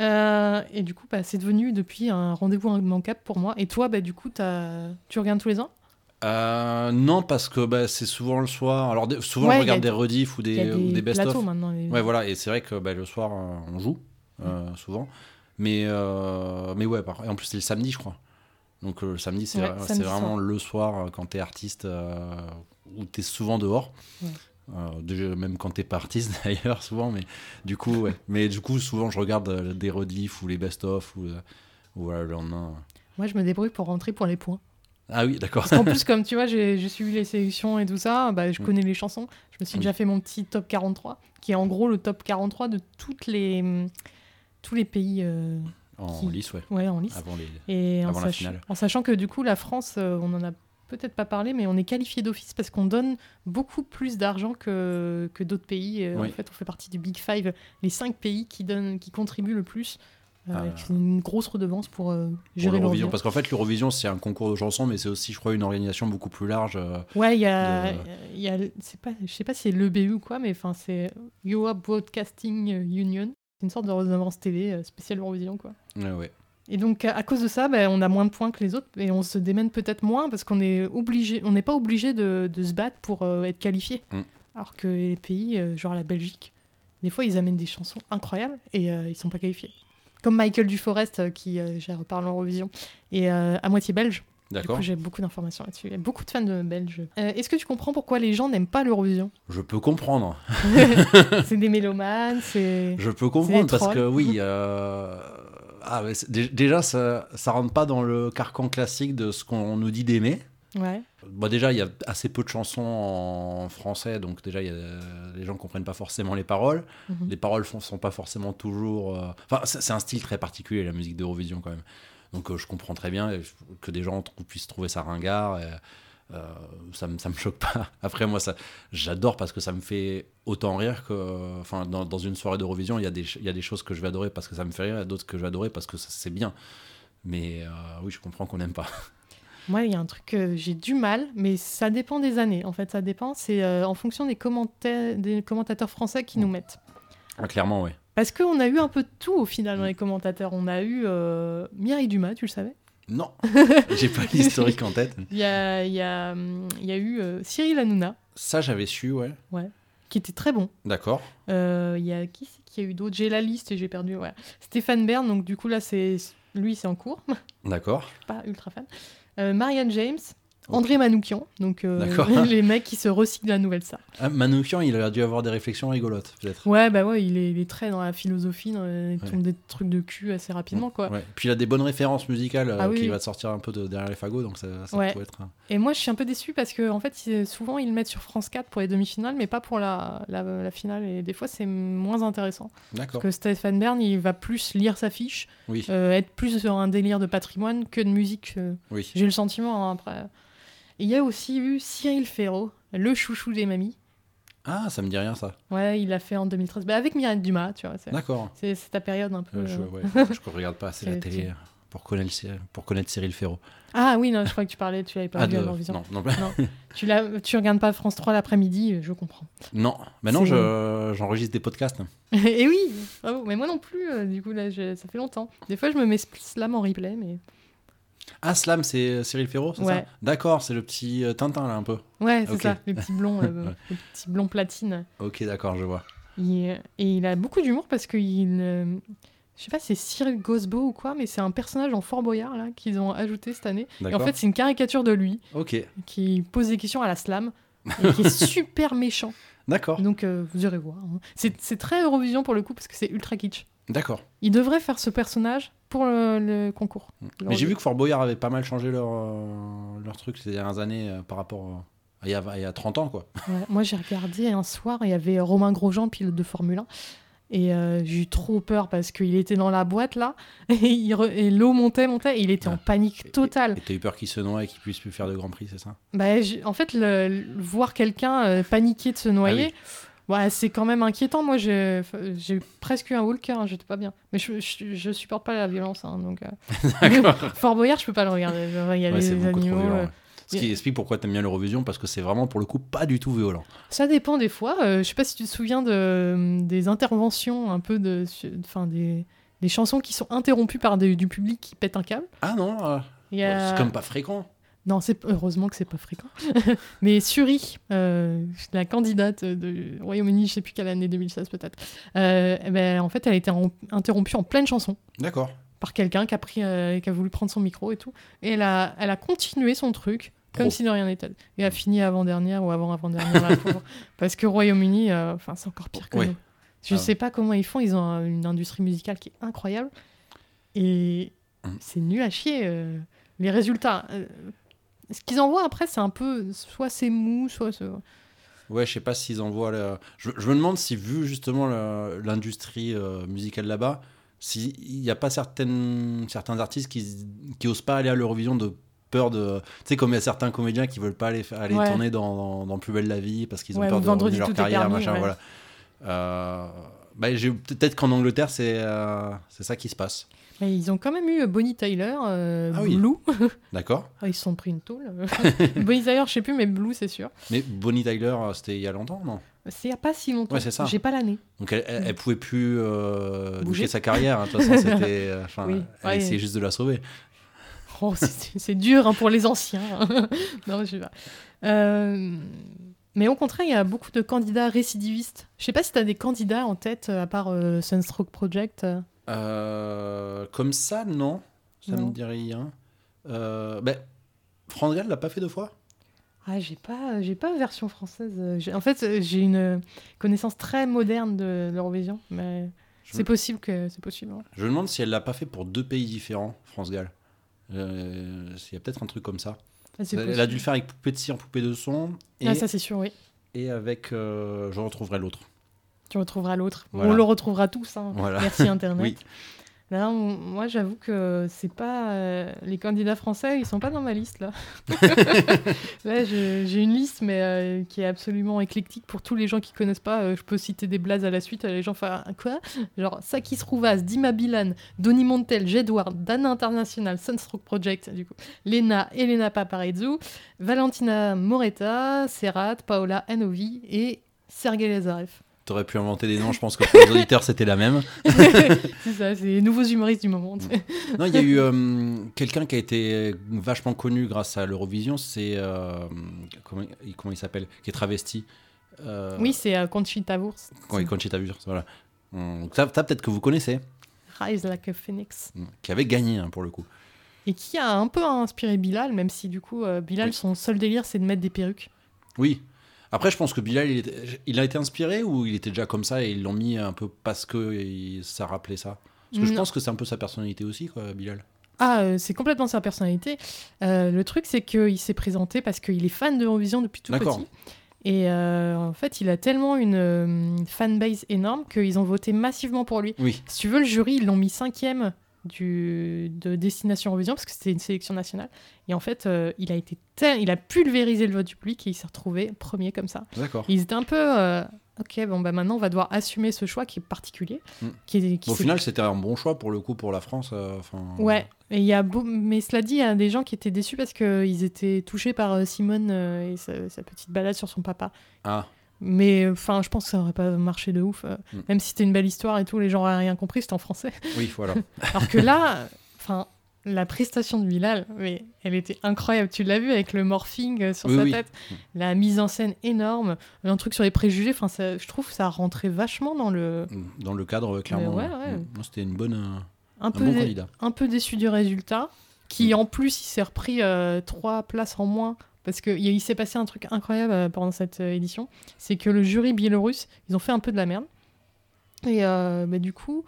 Euh, et du coup bah, c'est devenu depuis un rendez-vous immanquable pour moi. Et toi bah du coup t'as- tu regardes tous les ans? Euh, non, parce que bah, c'est souvent le soir. Alors, souvent, Ouais, y regarde des rediffs ou des, des, des best-of. les- Ouais, voilà. Et c'est vrai que bah, le soir, euh, on joue, euh, souvent. Mais, euh, mais ouais, par- et en plus, c'est le samedi, je crois. Donc, le samedi, c'est Ouais, vraiment soir. le soir quand t'es artiste où t'es souvent dehors. Euh, même quand t'es pas artiste d'ailleurs souvent mais du coup ouais. mais du coup souvent je regarde euh, des rediffs ou les best of ou, euh, ou voilà, le lendemain Moi je me débrouille pour rentrer pour les points. Ah oui d'accord Parce qu'en plus comme tu vois j'ai suivi les sélections et tout ça, bah, je Mm. connais les chansons. Je me suis Oui. déjà fait mon petit top 43 qui est en gros le top 43 de toutes les tous les pays euh, en Qui- lice ouais ouais, en lice. avant les Et en, Avant la sach- finale. en sachant que du coup, la France, euh, on en a peut-être pas parlé, mais on est qualifié d'office parce qu'on donne beaucoup plus d'argent que, que d'autres pays. Euh, Oui. En fait, on fait partie du Big Five, les cinq pays qui, donnent, qui contribuent le plus. Euh, Ah. avec une grosse redevance pour euh, pour gérer l'Eurovision parce qu'en fait l'Eurovision c'est un concours de chansons mais c'est aussi je crois une organisation beaucoup plus large euh, Ouais, il y a, de- il y a, c'est pas, je sais pas si c'est l'EBU ou quoi, mais enfin c'est Europe Broadcasting Union. C'est une sorte de redevance télé euh, spéciale Eurovision quoi. ouais, ouais. Et donc, à à cause de ça, ben, on a moins de points que les autres et on se démène peut-être moins parce qu'on est obligé, on n'est pas obligé de, de se battre pour euh, être qualifié. Mm. Alors que les pays, genre la Belgique, des fois, ils amènent des chansons incroyables et ils sont pas qualifiés. Comme Michael Duforest euh, qui euh, gère Parle en Eurovision et euh, à moitié belge. D'accord. j'ai beaucoup d'informations là-dessus. Il y a beaucoup de fans de belges. Euh, Est-ce que tu comprends pourquoi les gens n'aiment pas l'Eurovision? Je peux comprendre. C'est des mélomanes, c'est. Je peux comprendre parce que oui. euh, Ah, déjà, ça, ça rentre pas dans le carcan classique de ce qu'on nous dit d'aimer. Ouais. Bon, déjà, il y a assez peu de chansons en français, donc déjà, y a- les gens comprennent pas forcément les paroles. Mhm. Les paroles ne sont pas forcément toujours. euh, Enfin, c'est un style très particulier, la musique d'Eurovision, quand même. Donc, euh, je comprends très bien que des gens puissent trouver ça ringard. et, euh, ça, me, ça me choque pas. Après, moi, j'adore parce que ça me fait autant rire que. Enfin, dans, dans une soirée d'Eurovision, il y, y a des choses que je vais adorer parce que ça me fait rire et d'autres que je vais adorer parce que c'est bien. Mais euh, oui, je comprends qu'on n'aime pas. Moi, il y a un truc que j'ai du mal, mais ça dépend des années. En fait, ça dépend. C'est euh, en fonction des, des commentateurs français qui nous mettent. Ah, clairement, oui. Parce qu'on a eu un peu de tout au final dans les commentateurs. On a eu euh, Mireille Dumas, tu le savais? Non, j'ai pas l'historique en tête. Il y a, il y a, il y a eu euh, Cyril Hanouna, Ça, j'avais su, ouais. qui était très bon. D'accord. Euh, Il y a qui c'est qu'il y a eu d'autres? J'ai la liste et j'ai perdu. Ouais. Stéphane Bern, donc du coup là, c'est lui, c'est en cours. D'accord. Pas ultra fan. Euh, Marianne James, André Manoukian, donc euh, les mecs qui se recyclent de la nouvelle ça. Ah, Manoukian, il a dû avoir des réflexions rigolotes, peut-être. Ouais, bah ouais, il est, il est très dans la philosophie, dans les- il Ouais. tourne des trucs de cul assez rapidement, quoi. Ouais. Puis il a des bonnes références musicales euh, Ah oui, qui oui. va te sortir un peu de derrière les fagots, donc ça, ça Ouais. peut être. un- Et moi, je suis un peu déçue parce que, en fait, souvent, ils le mettent sur France 4 pour les demi-finales, mais pas pour la, la, la finale. Et des fois, c'est moins intéressant. D'accord. Parce que Stéphane Bern, il va plus lire sa fiche, Oui. euh, être plus sur un délire de patrimoine que de musique. euh, Oui. J'ai le sentiment, hein, après. Il y a aussi eu Cyril Ferraud, le chouchou des mamies. Ah, ça me dit rien ça. Ouais, il l'a fait en 2013. Bah, avec Myriam Dumas, tu vois. C'est D'accord. c'est- ta période un peu. Euh, je, euh, ouais, je regarde pas assez la télé euh, pour connaître, pour connaître Cyril Ferraud. Ah oui, non, je crois que tu parlais, tu l'avais pas Ah, vu de- l'Eurovision. non, non, Non. Tu, l'as- tu regardes pas France 3 l'après-midi, je comprends. non. C'est- je- j'enregistre des podcasts. Et oui, bravo. mais moi non plus, euh, du coup, là, je- ça fait longtemps. Des fois, je me mets Slam en replay, mais. Ah, Slam, c'est euh, Cyril Ferraud, c'est Ouais. ça D'accord, c'est le petit euh, Tintin là un peu. Ouais, c'est ça, le petit blond, euh, Ouais. le petit blond platine. Ok, d'accord, je vois. Il- et il a beaucoup d'humour parce qu'il. euh, je sais pas si c'est Cyril Gosbo ou quoi, mais c'est un personnage en Fort Boyard là qu'ils ont ajouté cette année. Et en fait, c'est une caricature de lui Ok, qui pose des questions à la slam et qui est super méchant. d'accord, Donc euh, vous irez voir. hein. C'est très Eurovision pour le coup parce que c'est ultra kitsch. d'accord. Ils devraient faire ce personnage pour le, le concours. Mais j'ai vu que Fort Boyard avait pas mal changé leur, euh, leur truc ces dernières années euh, par rapport euh, à il y, a, il y a 30 ans, quoi. Ouais, moi, j'ai regardé un soir, il y avait Romain Grosjean, pilote de Formule 1. Et euh, j'ai eu trop peur parce qu'il était dans la boîte là, et, il re- et l'eau montait, montait, et il était en Ouais. panique totale. Et t'as eu peur qu'il se noie et qu'il puisse plus faire de Grand Prix, c'est ça? Bah, en fait, le, voir quelqu'un euh, paniquer de se noyer, ouais, c'est quand même inquiétant. Moi, j'ai presque eu un walker, hein, j'étais pas bien. Mais je, je, je supporte pas la violence, hein, donc. euh. Fort Boyard, je peux pas le regarder. Il y a Ouais, animaux. violent. euh, ouais. Ce qui explique pourquoi t'aimes bien l'Eurovision, parce que c'est vraiment pour le coup pas du tout violent. Ça dépend des fois. Euh, je sais pas si tu te souviens de, des interventions un peu de, enfin des, des chansons qui sont interrompues par des- du public qui pète un câble. Ah non, euh, a- c'est comme pas fréquent. Non, c'est heureusement que c'est pas fréquent. Mais Suri, euh, la candidate de Royaume-Uni, je sais plus quelle année, 2016 peut-être. euh, eh ben, en fait, elle a été en- interrompue en pleine chanson D'accord. par quelqu'un qui a pris, euh, qui a voulu prendre son micro et tout. Et elle a, elle a continué son truc. Comme Pro. si de rien n'était. Et a fini avant-dernière ou avant-avant-dernière, la pauvre. Parce que Royaume-Uni, enfin, c'est encore pire que nous. Je Ah. sais pas comment ils font, ils ont un- une industrie musicale qui est incroyable. Et Hum. c'est nul à chier. les résultats. Ce qu'ils envoient après, c'est un peu. Soit c'est mou, soit. Ouais, je sais pas s'ils envoient. Je, je me demande si, vu justement l'industrie euh, musicale là-bas, s'il n'y a pas certaines, certains artistes qui, qui osent pas aller à l'Eurovision de peur de. Tu sais, comme il y a certains comédiens qui veulent pas aller, fa- aller Ouais. tourner dans, dans, dans Plus belle la vie parce qu'ils ont Ouais, peur de ruiner leur carrière, permis, machin, ouais. voilà. Euh, bah, Peut-être qu'en Angleterre, c'est euh, c'est ça qui se passe. Et ils ont quand même eu Bonnie Tyler, euh, Ah oui. Blue. D'accord. Ah, ils se sont pris une tôle. Bonnie Tyler, je sais plus, mais Blue, c'est sûr. Mais Bonnie Tyler, euh, c'était il y a longtemps, non? C'est il n'y a pas si longtemps. Ouais, c'est ça. J'ai pas l'année. Donc elle, elle, elle pouvait plus euh, Bouger. sa carrière. hein. De toute façon, c'était. euh, enfin, Oui. Elle Ouais. essayait juste de la sauver. Oh, c'est- dur hein, pour les anciens. non, je sais pas. Euh, mais au contraire, il y a beaucoup de candidats récidivistes. Je sais pas si tu as des candidats en tête, euh, à part euh, Sunstroke Project. Euh. Comme ça, non. Ça Non. me dit rien. Euh, ben, France Gall l'a pas fait deux fois Ah, j'ai pas, j'ai pas version française. euh, En fait, j'ai une connaissance très moderne de l'Eurovision, mais c'est me- possible que c'est possible. ouais. Je me demande si elle l'a pas fait pour deux pays différents, France Gall. Euh, Il y a peut-être un truc comme ça. Ah, Elle, a dû le faire avec Poupée de cire, Poupée de son. Et, Ah, ça c'est sûr, oui. et avec. je retrouverai l'autre. Tu retrouveras l'autre. Voilà. On le retrouvera tous. hein. Voilà. Merci Internet. Oui. Là, on- moi, j'avoue que c'est pas euh, les candidats français, ils sont pas dans ma liste là. Là, j'ai une liste, mais euh, qui est absolument éclectique pour tous les gens qui connaissent pas. Euh, je peux citer des blazes à la suite. Les gens font quoi? Genre Sakis Rouvas, Dima Bilan, Donny Montel, Jedward, Dana International, Sunstroke Project, du coup, Lena, Elena Paparizou, Valentina Moreta, Serrat, Paola Anovi et Sergei Lazarev. T'aurais pu inventer des noms, je pense que pour les auditeurs c'était la même. c'est ça, c'est les nouveaux humoristes du moment. Non, il y a eu euh, quelqu'un qui a été vachement connu grâce à l'Eurovision, c'est. euh, comment, il- comment il s'appelle Qui est travesti. Euh, Oui, c'est Conchita Wurst. Oui, Conchita Wurst, voilà. Hum, Donc ça, ça, peut-être que vous connaissez, Rise Like a Phoenix. hum, qui avait gagné hein, pour le coup. Et qui a un peu inspiré Bilal, même si du coup, Bilal, Oui. son seul délire, c'est de mettre des perruques. Oui. Après, je pense que Bilal, il, était- il a été inspiré ou il était déjà comme ça et ils l'ont mis un peu parce que il- ça rappelait ça? Parce que je pense que c'est un peu sa personnalité aussi, quoi, Bilal. Ah, euh, c'est complètement sa personnalité. Euh, le truc, c'est qu'il s'est présenté parce qu'il est fan d'Eurovision depuis tout D'accord. petit. Et euh, en fait, il a tellement une euh, fanbase énorme qu'ils ont voté massivement pour lui. Oui. Si tu veux, le jury, ils l'ont mis cinquième du, de Destination Eurovision parce que c'était une sélection nationale. Et en fait, euh, il, a été tel- il a pulvérisé le vote du public et il s'est retrouvé premier comme ça. D'accord. Ils étaient un peu. euh, ok, bon, bah maintenant, on va devoir assumer ce choix qui est particulier. Mm. Qui est, qui Au final, c'était un bon choix pour le coup pour la France. euh, Ouais, et y a beau... mais cela dit, il y a des gens qui étaient déçus parce qu'ils étaient touchés par euh, Simone et sa, sa petite balade sur son papa. Ah, Mais enfin, je pense que ça aurait pas marché de ouf. euh, Mm. Même si c'était une belle histoire et tout, les gens auraient rien compris, c'était en français. oui, voilà. Alors que là, enfin, la prestation de Bilal, mais elle était incroyable. Tu l'as vu avec le morphing euh, sur Oui, sa oui. tête, la mise en scène énorme, un truc sur les préjugés. Enfin, je trouve que ça rentrait vachement dans le. Dans le cadre, clairement. ouais, ouais. Moi, C'était une bonne, euh, Un un peu, bon dé- candidat. un peu déçu du résultat, qui Mm. en plus il s'est repris euh, trois places en moins. Parce qu'il il s'est passé un truc incroyable euh, pendant cette euh, édition, c'est que le jury biélorusse, ils ont fait un peu de la merde. Et euh, bah, du coup,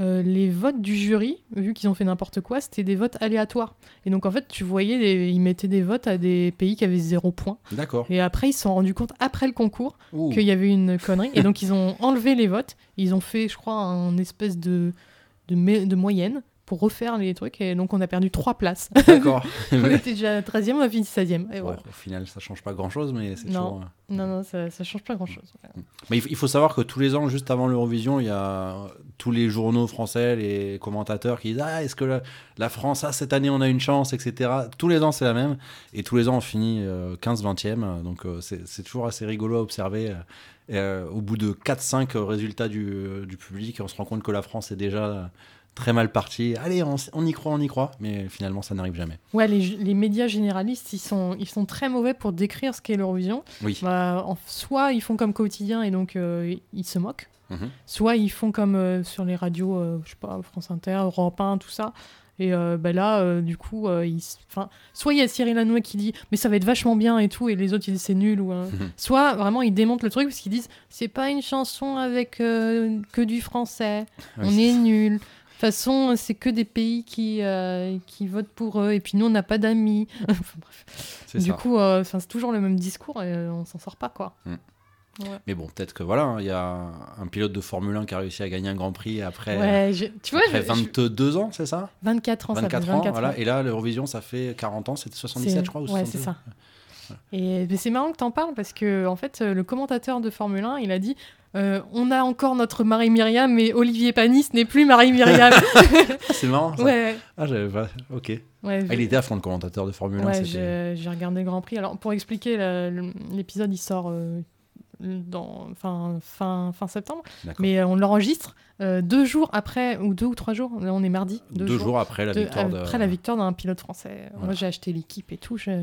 euh, les votes du jury, vu qu'ils ont fait n'importe quoi, c'était des votes aléatoires. Et donc en fait, tu voyais, des- ils mettaient des votes à des pays qui avaient zéro point. D'accord. Et après, ils se sont rendus compte, après le concours, qu'il y avait une connerie. Et donc, ils ont enlevé les votes. Ils ont fait, je crois, un espèce de, de moyenne pour refaire les trucs. Et donc, on a perdu trois places. D'accord. on était déjà 13e, on a fini 16e. Et Bon, voilà. Au final, ça change pas grand chose, mais c'est Non. toujours. euh, Non, non, ça, ça change pas grand-chose. Mais il faut savoir que tous les ans, juste avant l'Eurovision, il y a euh, tous les journaux français, les commentateurs qui disent Ah, est-ce que la, la France, ah, cette année, on a une chance, etc. Tous les ans, c'est la même. Et tous les ans, on finit euh, 15-20e. Donc, euh, c'est c'est toujours assez rigolo à observer. et, euh, au bout de 4-5 résultats du, du public, on se rend compte que la France est déjà très mal partie. Allez, on, y croit, on y croit. Mais finalement, ça n'arrive jamais. Ouais, les, les médias généralistes, ils sont, ils sont très mauvais pour décrire ce qu'est l'Eurovision. Oui. Bah, en- soit ils font comme quotidien et donc euh, ils se moquent. Mhm. Soit ils font comme euh, sur les radios, euh, je sais pas, France Inter, Europe 1, tout ça. Et euh, bah là, du coup, ils soit il y a Cyril Hanouna qui dit mais ça va être vachement bien et tout, et les autres ils disent c'est nul. Ou, euh, Mhm. Soit vraiment ils démontent le truc parce qu'ils disent c'est pas une chanson avec que du français, on est ça. nul. Façon, c'est que des pays qui, euh, qui votent pour eux, et puis nous on n'a pas d'amis. Enfin, bref. C'est Du ça. coup, euh, c'est toujours le même discours et euh, on s'en sort pas quoi. Mm. Ouais. Mais bon, peut-être que voilà, hein, il y a un pilote de Formule 1 qui a réussi à gagner un Grand Prix après, Ouais, je- tu vois, après je- je- 22 ans, c'est ça 24 ans, ça fait 24 ans, 24 voilà. ans. Et là, l'Eurovision, ça fait 40 ans, c'était 77, C'est- je crois, ou ouais, c'est 62. ça. Et mais c'est marrant que t'en parles parce que en fait, le commentateur de Formule 1, il a dit euh, on a encore notre Marie-Myriam, mais Olivier Panis n'est plus Marie-Myriam. Ah, c'est marrant. Ça. ouais, Ah, j'avais pas. Ok. ouais, Ah, il était à fond de commentateur de Formule 1. ouais, j'ai regardé le Grand Prix. Alors, pour expliquer, le- l'épisode, il sort euh, dans, fin, fin, fin septembre, D'accord. mais euh, on l'enregistre euh, deux jours après, ou deux ou trois jours, on est mardi. Deux, jours, après la victoire de. après la victoire d'un pilote français. Voilà. Moi, j'ai acheté l'équipe et tout. je-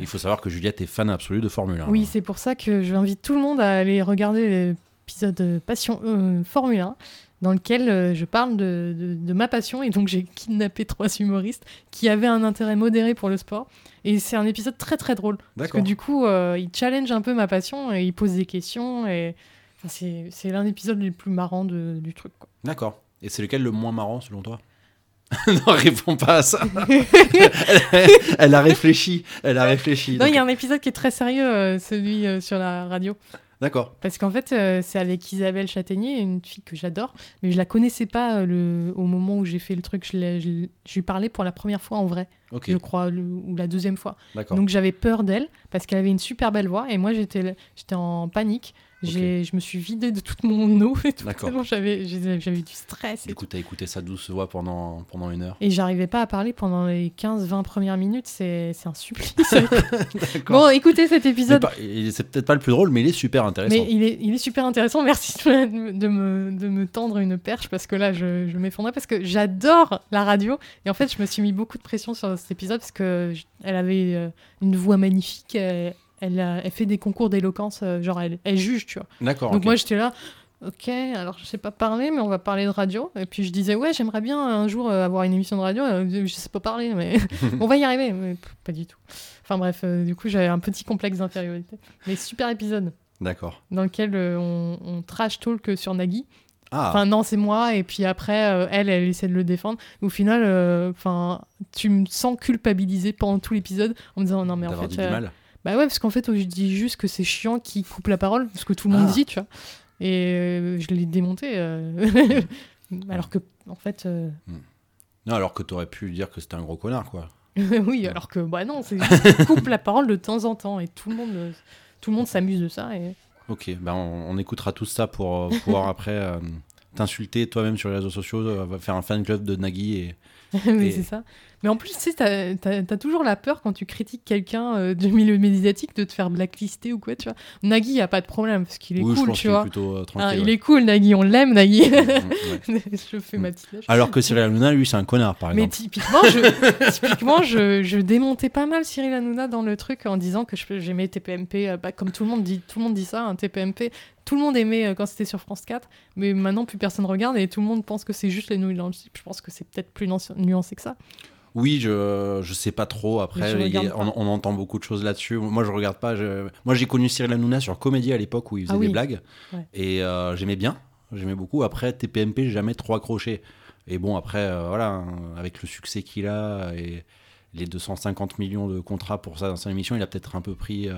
Il faut savoir que Juliette est fan absolue de Formule 1. Oui, c'est pour ça que je invite tout le monde à aller regarder l'épisode de Passion euh, Formule 1, dans lequel euh, je parle de, de- de ma passion. Et donc, j'ai kidnappé trois humoristes qui avaient un intérêt modéré pour le sport. Et c'est un épisode très très drôle. Parce que du coup, euh, il challenge un peu ma passion et il pose des questions. Et enfin, c'est l'un des épisodes les plus marrants de- du truc. D'accord. Et c'est lequel le moins marrant selon toi? Non, réponds pas à ça. elle, elle a réfléchi. Elle a réfléchi. Non, il y a un épisode qui est très sérieux, euh, celui euh, sur la radio. D'accord. Parce qu'en fait, euh, c'est avec Isabelle Châtaignier, une fille que j'adore, mais je la connaissais pas euh, le... au moment où j'ai fait le truc. Je, lui parlais pour la première fois en vrai, je crois, le- ou la deuxième fois. D'accord. Donc j'avais peur d'elle parce qu'elle avait une super belle voix et moi j'étais j'étais en panique. Je me suis vidée de toute mon eau et tout. Tellement J'avais, du stress. Et, Du coup, t'as écouté sa douce voix pendant, pendant une heure. et j'arrivais pas à parler pendant les 15-20 premières minutes. C'est, un supplice. Bon, écoutez cet épisode. c'est peut-être pas le plus drôle, mais il est super intéressant. Mais il est, il est super intéressant. Merci de me, de me, tendre une perche parce que là, je, je m'effondrais parce que j'adore la radio. Et en fait, je me suis mis beaucoup de pression sur cet épisode parce que je- elle avait euh, une voix magnifique. Elle, elle, a- elle fait des concours d'éloquence. euh, Genre, elle, elle juge, tu vois. D'accord. Donc moi, j'étais là. Ok, alors je sais pas parler, mais on va parler de radio. Et puis je disais, ouais, j'aimerais bien un jour euh, avoir une émission de radio. Euh, Je sais pas parler, mais on va y arriver. Mais pas du tout. Enfin bref, euh, du coup, j'avais un petit complexe d'infériorité. Mais super épisode D'accord. dans lequel euh, on, on trash talk sur Nagui. Ah, Enfin non, c'est moi et puis après euh, elle, elle essaie de le défendre. Au final, euh, enfin, tu me sens culpabilisé pendant tout l'épisode en me disant non mais en fait, euh, du mal. Bah ouais parce qu'en fait je dis juste que c'est chiant qui coupe la parole parce que tout le monde Ah. dit, tu vois. Et euh, je l'ai démonté euh, alors que en fait euh, Non, alors que t'aurais pu dire que c'était un gros connard, quoi. oui alors que bah non c'est juste coupe la parole de temps en temps et tout le monde tout le monde s'amuse de ça et Ok, ben on, on écoutera tout ça pour pouvoir après t'insulter toi-même sur les réseaux sociaux, faire un fan club de Nagui et mais Et- c'est ça. Mais en plus, tu sais, t'as, t'as- t'as toujours la peur quand tu critiques quelqu'un euh, du milieu médiatique de te faire blacklister ou quoi, tu vois. Nagui, y a pas de problème parce qu'il est oui, cool, tu qu'il est vois. plutôt euh, Hein, tranquille. il ouais. est cool, Nagui, on l'aime, Nagui. Mm, mm, ouais. je fais ma petite. Alors que Cyril Hanouna, lui, c'est un connard, par Mais exemple. typiquement, je, typiquement je, je démontais pas mal Cyril Hanouna dans le truc en disant que je- j'aimais TPMP, euh, bah, comme tout le monde dit, tout le monde dit ça, un TPMP. Tout le monde aimait euh, quand c'était sur France 4, mais maintenant plus personne regarde et tout le monde pense que c'est juste les nouilles dans le. Je pense que c'est peut-être plus nuancé que ça. Oui, je, je sais pas trop. Après, il on, entend beaucoup de choses là-dessus. Moi, je regarde pas. je- Moi, j'ai connu Cyril Hanouna sur Comédie à l'époque où il faisait Ah oui. des blagues. Ouais. Et euh, j'aimais bien. J'aimais beaucoup. Après, TPMP, j'ai jamais trop accroché. Et bon, après, euh, voilà, hein, avec le succès qu'il a et les 250 millions de contrats pour ça dans son émission, il a peut-être un peu pris euh,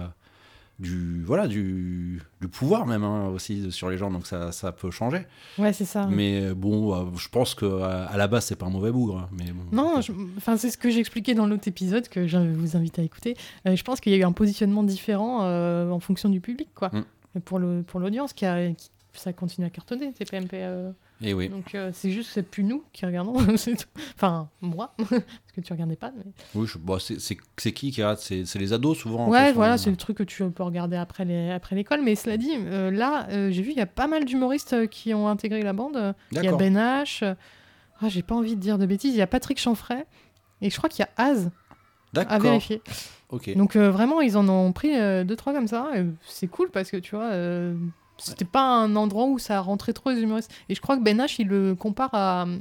du, voilà, du, du pouvoir même hein, aussi sur les gens. Donc ça, ça peut changer. Ouais, c'est ça. Mais bon, euh, je pense que à, à la base, c'est pas un mauvais bougre. hein, Mais bon, Non, enfin c'est ce que j'expliquais dans l'autre épisode que je vous invite à écouter. Euh, je pense qu'il y a eu un positionnement différent euh, en fonction du public, quoi. Mm. Pour le pour l'audience qui a qui- ça continue à cartonner TPMP. euh. Et oui. Donc euh, c'est juste que c'est plus nous qui regardons, c'est tout. Enfin moi parce que tu regardais pas. Mais... Oui, je- bon, c'est- c'est c'est qui qui regarde? C'est c'est les ados souvent. Ouais, voilà, c'est le truc que tu peux regarder après les après l'école. Mais cela dit, euh, là euh, j'ai vu il y a pas mal d'humoristes euh, qui ont intégré la bande. Il y a. Ben H. euh, Ah, j'ai pas envie de dire de bêtises. Il y a Patrick Chanfray. Et je crois qu'il y a Az à D'accord. vérifier. Ok. Donc euh, vraiment, ils en ont pris euh, deux trois comme ça. et C'est cool parce que tu vois, euh, c'était pas un endroit où ça rentrait trop les humoristes. Et je crois que Ben H, il le compare à euh,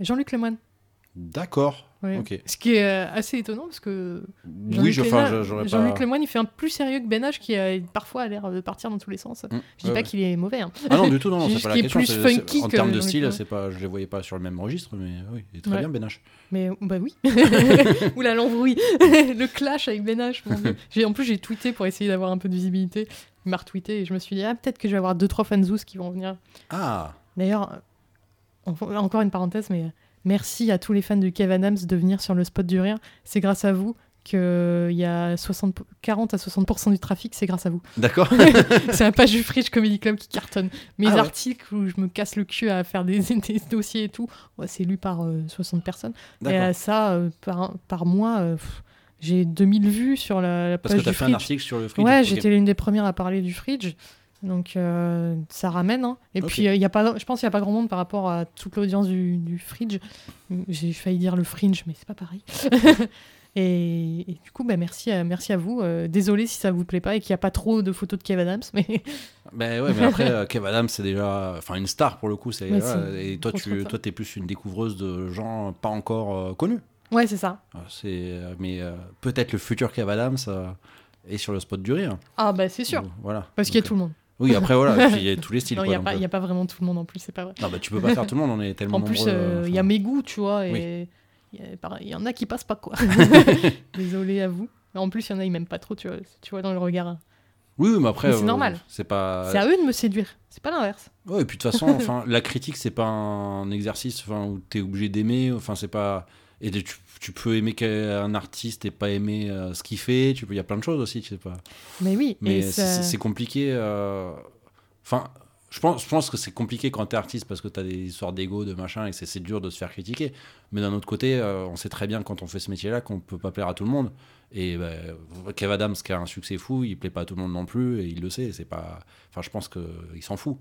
Jean-Luc Lemoyne. D'accord. Ouais. Ce qui est euh, assez étonnant parce que Oui, Jean-Luc je, Lemoyne- je- j'aurais pas. Jean-Luc Lemoyne, il fait un plus sérieux que Ben H qui a parfois a l'air de partir dans tous les sens. Mm. Je dis Ouais, pas ouais. qu'il est mauvais. hein. Ah non, du tout, non, c'est pas la question. plus funky en termes de style, c'est pas, je les voyais pas sur le même registre, mais oui, il est très Ouais. bien, Ben H. Mais bah oui. Ou la l'embrouille. le clash avec Ben H. En plus, j'ai tweeté pour essayer d'avoir un peu de visibilité. M'a retweeté et je me suis dit, ah, peut-être que je vais avoir deux, trois fanzous qui vont venir. Ah, D'ailleurs, en- encore une parenthèse, mais merci à tous les fans de Kev Adams de venir sur le spot du rire. C'est grâce à vous qu'il y a 60, 40 à 60% du trafic, c'est grâce à vous. D'accord. c'est la page du Fridge Comedy Club qui cartonne. Mes Ah ouais. articles où je me casse le cul à faire des, des dossiers et tout, ouais, c'est lu par euh, 60 personnes. Et à ça, euh, par, par mois, euh, pff, j'ai 2000 vues sur la, la Parce que tu as fait un article sur le fridge. Ouais, j'étais l'une des premières à parler du Fridge. Donc euh, ça ramène. hein. Et puis il y a pas, je pense qu'il n'y a pas grand monde par rapport à toute l'audience du, du Fridge. J'ai failli dire le Fringe, mais c'est pas pareil. et, et du coup, bah, merci, à, merci à vous. Euh, désolé si ça vous plaît pas et qu'il n'y a pas trop de photos de Kev Adams, mais Ben ouais, mais après, euh, Kev Adams, c'est déjà enfin, une star pour le coup. c'est Ouais, et toi, tu toi, es plus une découvreuse de gens pas encore euh, connus. Ouais, c'est ça. Euh, C'est, euh, mais euh, peut-être le futur Kev Adams euh, est sur le spot du rire. Ah bah c'est sûr, Voilà. parce qu'il y a tout le monde. Oui, après, voilà. il y a tous les styles. Non, il n'y a, pas- il y a pas vraiment tout le monde en plus, c'est pas vrai. Non, bah, tu peux pas faire tout le monde, on est tellement En plus, euh, il y a mes goûts, tu vois, et il y, en a qui passent pas, quoi. Désolé à vous. En plus, il y en a, ils m'aiment pas trop, tu vois, tu vois dans le regard. Oui, mais après. C'est normal. C'est pas. C'est à eux de me séduire, c'est pas l'inverse. Ouais, et puis de toute façon, enfin, la critique, c'est pas un exercice enfin, où tu es obligé d'aimer. Enfin, c'est pas. Et tu, tu peux aimer qu'un artiste et pas aimer euh, ce qu'il fait. Tu peux... Il y a plein de choses aussi, tu sais pas. Mais oui, Mais c'est ça- compliqué. euh, Enfin, je pense, je pense que c'est compliqué quand t'es artiste parce que t'as des histoires d'ego, de machin, et c'est dur de se faire critiquer. Mais d'un autre côté, euh, on sait très bien quand on fait ce métier-là qu'on peut pas plaire à tout le monde. Et bah, Kev Adams, qui a un succès fou, il plaît pas à tout le monde non plus, et il le sait. C'est pas. Enfin, je pense qu'il s'en fout.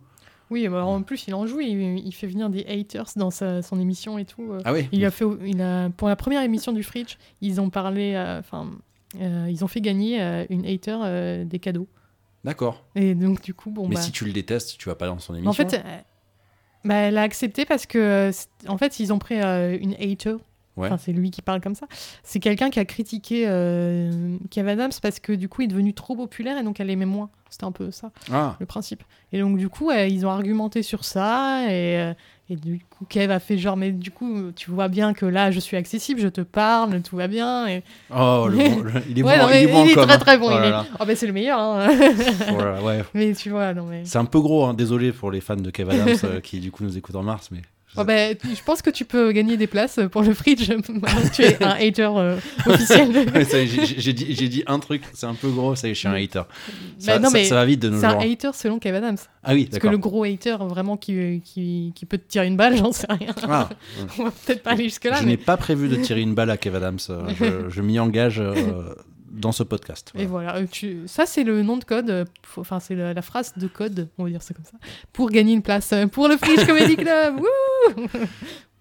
Oui, bah, en plus, il en joue, il, il fait venir des haters dans sa- son émission et tout. euh. Ah oui. Il a fait, il a, pour la première émission du Fridge, ils ont parlé, euh, enfin, euh, ils ont fait gagner euh, une hater euh, des cadeaux. D'accord. Et donc, du coup, bon, Mais bah. si tu le détestes, tu vas pas dans son émission. En fait, bah, elle a accepté parce que, en fait, ils ont pris une hater. Ouais. Enfin, c'est lui qui parle comme ça. C'est quelqu'un qui a critiqué euh, Kev Adams parce que du coup, il est devenu trop populaire et donc elle l'aimait moins. C'était un peu ça, Ah, le principe. Et donc, du coup, euh, ils ont argumenté sur ça et, euh, et du coup, Kev a fait genre, mais du coup, tu vois bien que là, je suis accessible, je te parle, tout va bien. Et... oh, le bon- il est Ouais, bon, non, mais il est bon en com, très hein. très bon. Oh il là est-. Oh, c'est le meilleur. hein. Oh là là, ouais. mais tu vois, non mais. C'est un peu gros, hein. désolé pour les fans de Kev Adams euh, qui du coup nous écoutent en mars, mais Oh bah, je pense que tu peux gagner des places pour le Fridge tu es un hater euh, officiel. J'ai dit, un truc, c'est un peu gros, ça y est, je suis un hater. Ça, Bah non, ça- mais ça va vite de nos c'est un jours. hater selon Kev Adams. Ah oui, Parce que le gros hater, vraiment, qui, qui, qui peut te tirer une balle, j'en sais rien. Ah, On va peut-être pas aller jusque-là. je mais... n'ai pas prévu de tirer une balle à Kev Adams. euh, Je, je m'y engage euh, dans ce podcast. Et Voilà. euh, ça c'est le nom de code, euh, enfin c'est la, phrase de code, on va dire ça comme ça, pour gagner une place euh, pour le Fridge Comedy Club.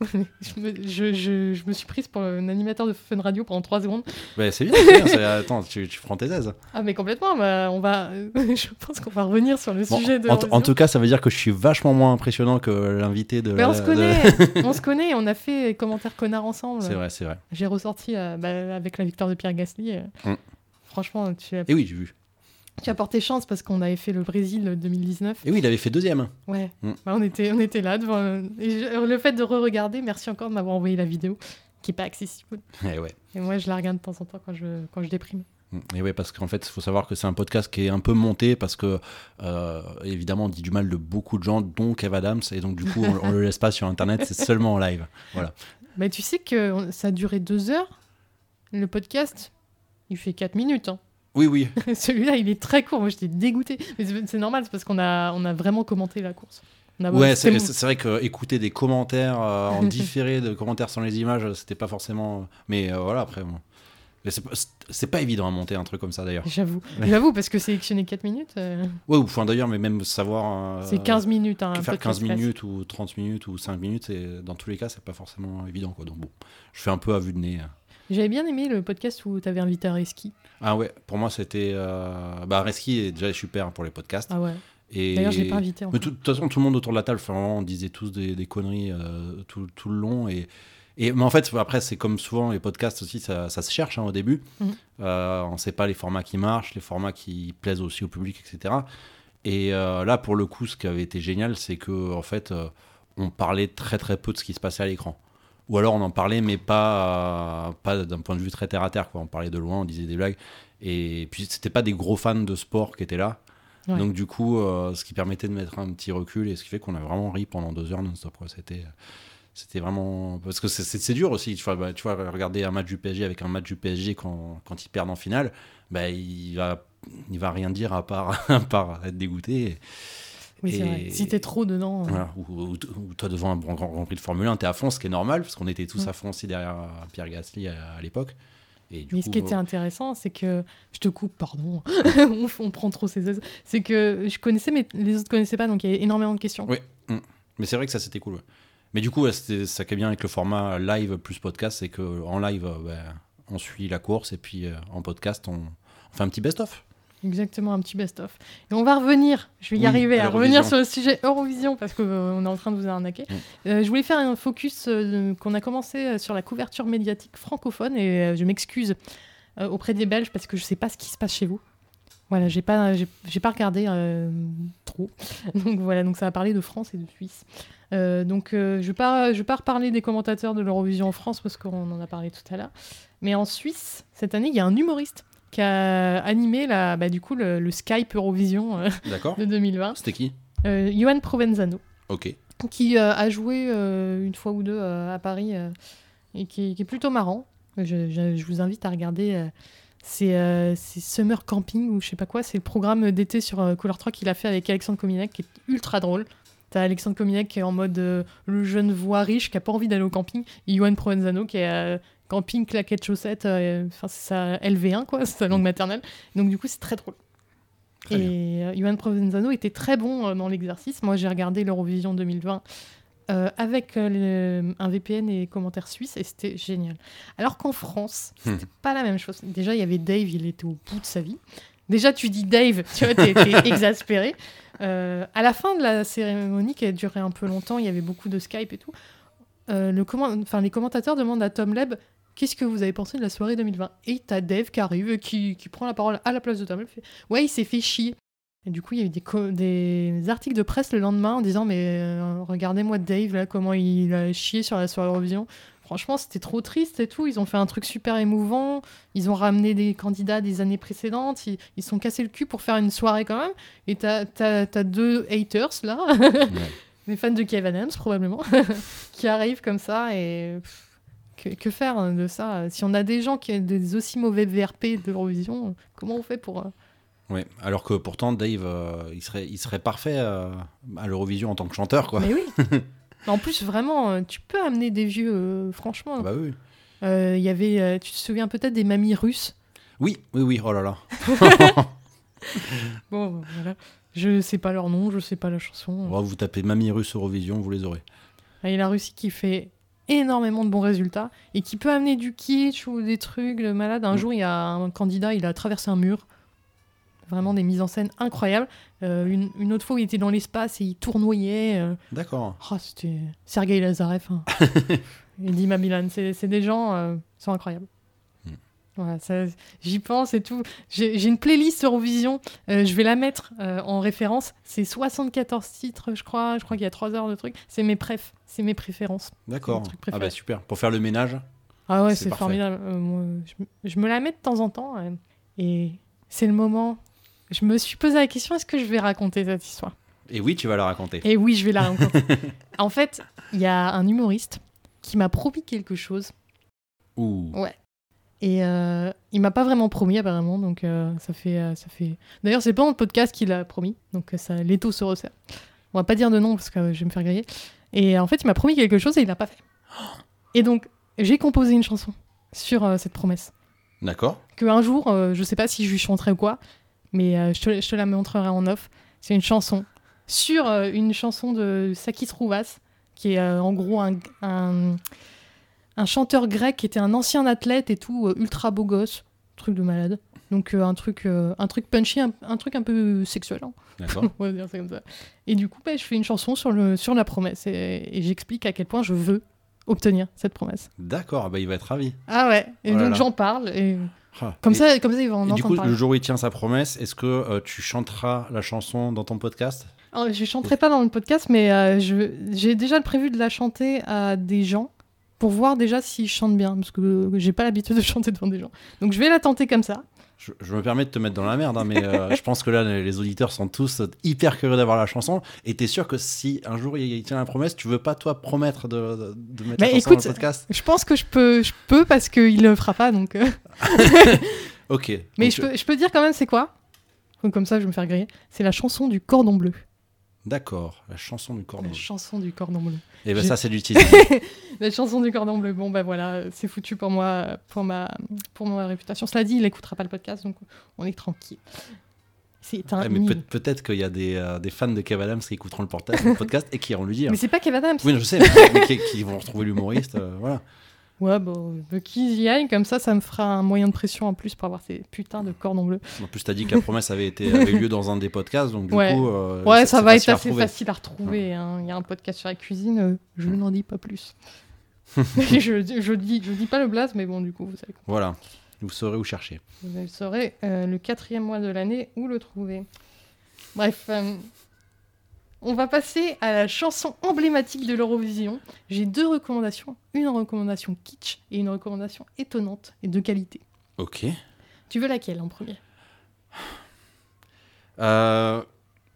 je, me, je, je, je me suis prise pour un animateur de Fun Radio pendant 3 secondes. Ouais, c'est bien, c'est bien, c'est- Attends, tu, tu prends tes aises. Ah mais complètement, bah, on va, je pense qu'on va revenir sur le Bon, sujet de en, tout cas, ça veut dire que je suis vachement moins impressionnant que l'invité de. Mais on se de- connaît, on se connaît, on a fait commentaires connards ensemble. C'est vrai, c'est vrai. J'ai ressorti euh, bah, avec la victoire de Pierre Gasly. euh, Mm. Franchement, tu as, Et oui, j'ai vu. Tu as porté chance parce qu'on avait fait le Brésil 2019. Et oui, il avait fait deuxième. Ouais, Mm. Bah, on, était, on était là devant. euh, et je- le fait de re-regarder, merci encore de m'avoir envoyé la vidéo qui est pas accessible. Et ouais. Et moi, je la regarde de temps en temps quand je, quand je déprime. Et ouais, parce qu'en fait, il faut savoir que c'est un podcast qui est un peu monté parce que, euh, évidemment, on dit du mal de beaucoup de gens, dont Kev Adams, et donc du coup, on, on le laisse pas sur Internet, c'est seulement en live. Voilà. Mais tu sais que ça a duré deux heures. Le podcast, il fait 4 minutes. hein. Oui, oui. Celui-là, il est très court. Moi, j'étais dégoûtée. Mais c'est normal, c'est parce qu'on a, on a vraiment commenté la course. Ouais, c'est vrai que écouter des commentaires euh, en différé de commentaires sans les images, c'était pas forcément. Mais euh, voilà, après. bon. Mais c'est pas- c'est pas évident à monter un truc comme ça d'ailleurs. J'avoue, j'avoue, parce que sélectionner 4 minutes, euh, Ouais, ou enfin d'ailleurs, mais même savoir. euh, c'est 15 minutes. hein, faire podcast 15 classique. minutes ou 30 minutes ou 5 minutes, et dans tous les cas, c'est pas forcément évident. Quoi. Donc bon, je fais un peu à vue de nez. J'avais bien aimé le podcast où tu avais invité Areski. Ah ouais, pour moi, c'était. Euh... Bah, Reski est déjà super pour les podcasts. Ah ouais. Et... D'ailleurs, je l'ai pas invité. Mais tout- de toute façon, tout le monde autour de la table, on disait tous des, des conneries euh, tout, tout le long. Et, et, mais en fait, après, c'est comme souvent, les podcasts aussi, ça, ça se cherche hein, au début. Mhm. Euh, on ne sait pas les formats qui marchent, les formats qui plaisent aussi au public, etc. Et euh, là, pour le coup, ce qui avait été génial, c'est que en fait, on parlait très très peu de ce qui se passait à l'écran. Ou alors on en parlait, mais pas, pas d'un point de vue très terre à terre. Quoi. On parlait de loin, on disait des blagues. Et puis, c'était pas des gros fans de sport qui étaient là. Ouais. Donc, du coup, euh, ce qui permettait de mettre un petit recul et ce qui fait qu'on a vraiment ri pendant deux heures non-stop. C'était, C'était vraiment. Parce que c'est dur aussi. Tu vois, bah, tu vois, regarder un match du PSG avec un match du PSG quand, quand ils perdent en finale, bah, il, va, il va rien dire à part, à part être dégoûté. Oui, c'est vrai. Si t'es trop dedans. euh, Voilà. Ou, ou- ou toi, devant un grand, grand, Prix de Formule 1, t'es à fond, ce qui est normal, parce qu'on était tous Mm. à fond aussi derrière euh, Pierre Gasly à, à l'époque. Et du Mais coup, ce qui était euh, intéressant, c'est que je te coupe, pardon, on, on prend trop ses aises. C'est que je connaissais, mais les autres connaissaient pas, donc il y avait énormément de questions. Oui. Mais c'est vrai que ça, c'était cool. ouais. Mais du coup, ouais, ça qui est bien avec le format live plus podcast, c'est qu'en live, euh, ben, on suit la course, et puis euh, en podcast, on, on fait un petit best-of. Exactement, un petit best-of. Et on va revenir, je vais y Oui, arriver, à revenir sur le sujet Eurovision, parce qu'on est en train de vous arnaquer. Euh, je voulais faire un focus euh, qu'on a commencé euh, sur la couverture médiatique francophone, et euh, je m'excuse euh, auprès des Belges, parce que je sais pas ce qui se passe chez vous. Voilà, j'ai pas, j'ai pas regardé euh, trop. Donc voilà, donc ça va parler de France et de Suisse. Euh, donc euh, je vais pas, je vais pas reparler des commentateurs de l'Eurovision en France parce qu'on en a parlé tout à l'heure. Mais en Suisse, cette année, il y a un humoriste qui a animé la, bah, du coup le, le Skype Eurovision euh, de 2020, C'était qui? Euh, Johan Provenzano, Ok. qui euh, a joué euh, une fois ou deux à Paris et qui, qui est plutôt marrant. Je, je- je vous invite à regarder. c'est Summer Camping ou je sais pas quoi. C'est le programme d'été sur Couleur 3 qu'il a fait avec Alexandre Cominac qui est ultra drôle. T'as Alexandre Cominac qui est en mode euh, le jeune voix riche qui a pas envie d'aller au camping. Et Johan Provenzano qui est euh, camping, claquettes, chaussettes. euh, Enfin, c'est sa LV1 quoi, c'est sa langue maternelle. Donc du coup, c'est très drôle. Très et euh, Johan Provenzano était très bon euh, dans l'exercice. Moi, j'ai regardé l'Eurovision 2020 euh, avec euh, le- un VPN et commentaires suisses et c'était génial. Alors qu'en France, c'était pas la même chose. Déjà, il y avait Dave, il était au bout de sa vie. Déjà, tu dis Dave, tu vois, t'es exaspéré. Euh, à la fin de la cérémonie, qui a duré un peu longtemps, il y avait beaucoup de Skype et tout. le comment... enfin, les commentateurs demandent à Tom Leb Qu'est-ce que vous avez pensé de la soirée 2020 Et t'as Dave qui arrive, et qui, qui prend la parole à la place de Leb. fait, Ouais, il s'est fait chier. Et du coup, il y a eu des, des articles de presse le lendemain en disant Mais euh, regardez-moi Dave, là, comment il a chié sur la soirée Eurovision. Franchement, c'était trop triste et tout. Ils ont fait un truc super émouvant. Ils ont ramené des candidats des années précédentes. Ils, ils sont cassés le cul pour faire une soirée quand même. Et t'as t'as deux haters là, des fans de Kevin Adams probablement, qui arrivent comme ça. Et pff, que, que faire de ça Si on a des gens qui ont des aussi mauvais VRP de l'Eurovision, comment on fait pour. euh, Ouais. Alors que pourtant, Dave, euh, il, serait, il serait parfait euh, à l'Eurovision en tant que chanteur, quoi. Mais oui En plus, vraiment, tu peux amener des vieux, euh, franchement. Ah bah oui. Il y avait, tu te souviens peut-être des mamies russes? Oui, oui, oui, oh là là. Bon, voilà. Je sais pas leur nom, je sais pas la chanson. Bon, vous tapez Mamie Russe Eurovision, vous les aurez. Et la Russie qui fait énormément de bons résultats et qui peut amener du kitsch ou des trucs de malade. Un Mm. jour, il y a un candidat, il a traversé un mur. Vraiment des mises en scène incroyables. Euh, une, une autre fois, il était dans l'espace et il tournoyait. euh, D'accord. Oh, c'était Sergei Lazarev. Hein. et Dima. C'est des gens euh, qui sont incroyables. J'y pense et tout. J'ai une playlist Eurovision. euh, je vais la mettre euh, en référence. C'est 74 titres, je crois. Je crois qu'il y a 3 heures de trucs. C'est mes préf. C'est mes préférences. D'accord. Ah bah super. Pour faire le ménage. Ah ouais, C'est formidable. Euh, moi, je, me- je me la mets de temps en temps. et c'est le moment. Je me suis posé la question est-ce que je vais raconter cette histoire? Et oui, tu vas la raconter. Et oui, je vais la raconter. en fait, il y a un humoriste qui m'a promis quelque chose. Ouh. Ouais. Et euh, il m'a pas vraiment promis apparemment, donc euh, ça fait, euh, ça fait. D'ailleurs, c'est pas dans le podcast qu'il a promis, donc euh, ça, l'étau se resserre. On va pas dire de nom parce que je vais me faire griller. Et en fait, il m'a promis quelque chose et il l'a pas fait. Et donc, j'ai composé une chanson sur cette promesse. D'accord. Que un jour, je sais pas si je lui chanterai ou quoi, mais je, te, je te la montrerai en off. C'est une chanson sur une chanson de Sakis Rouvas, qui est en gros un, un, un chanteur grec qui était un ancien athlète et tout, euh, ultra beau gosse, truc de malade. Donc euh, un truc, euh, un truc punchy, un, un truc un peu sexuel. hein. D'accord. On va dire ça comme ça. Et du coup, bah, je fais une chanson sur, le, sur la promesse et, et j'explique à quel point je veux obtenir cette promesse. D'accord. Bah il va être ravi. Ah ouais. Et Oh donc j'en parle et Ah. comme Et- ça, comme ça, il va en Et du coup, parler. le jour où il tient sa promesse, est-ce que euh, tu chanteras la chanson dans ton podcast? Oh, je chanterai pas dans le podcast, mais j'ai déjà le prévu de la chanter à des gens pour voir déjà s'ils chantent bien, parce que j'ai pas l'habitude de chanter devant des gens. Donc je vais la tenter comme ça. Je, je me permets de te mettre dans la merde, hein, mais euh, je pense que là, les auditeurs sont tous hyper curieux d'avoir la chanson. Et t'es sûr que si un jour il, tient la promesse, tu veux pas, toi, promettre de, mettre Bah, la chanson écoute, dans le podcast? Je pense que je peux, je peux parce qu'il le fera pas. Donc, euh. Ok. Mais Donc, je peux, je peux dire quand même, c'est quoi? Comme ça, je vais me faire griller. C'est la chanson du cordon bleu. D'accord, la chanson du cordon. La chanson du cordon bleu. Et ben J'ai- ça, c'est du teasing. La chanson du cordon bleu. Bon, bah voilà, c'est foutu pour moi, pour ma, pour ma réputation. Cela dit, il n'écoutera pas le podcast, donc on est tranquille. C'est un Ouais, mais peut- peut-être qu'il y a des, euh, des fans de Kev Adams qui écouteront le, podcast et qui iront lui dire. Mais c'est pas Kev Adams. Oui, je sais, mais qui, qui vont retrouver l'humoriste. euh, voilà. Ouais, bon, euh, qu'ils y aillent, comme ça, ça me fera un moyen de pression en plus pour avoir ces putains de cordons bleus. En plus, tu as dit que la promesse avait, été, avait eu lieu dans un des podcasts, donc du Ouais. coup. euh, Ouais, ça va être assez facile à retrouver. hein. Il y a un podcast sur la cuisine, euh, je n'en dis pas plus. je, je, dis, je dis pas le blaze, mais bon, du coup, vous savez. Voilà, vous saurez où chercher. Vous saurez euh, le quatrième mois de l'année où le trouver. Bref, on va passer à la chanson emblématique de l'Eurovision. J'ai deux recommandations, une recommandation kitsch et une recommandation étonnante et de qualité. Ok. Tu veux laquelle en premier? Euh,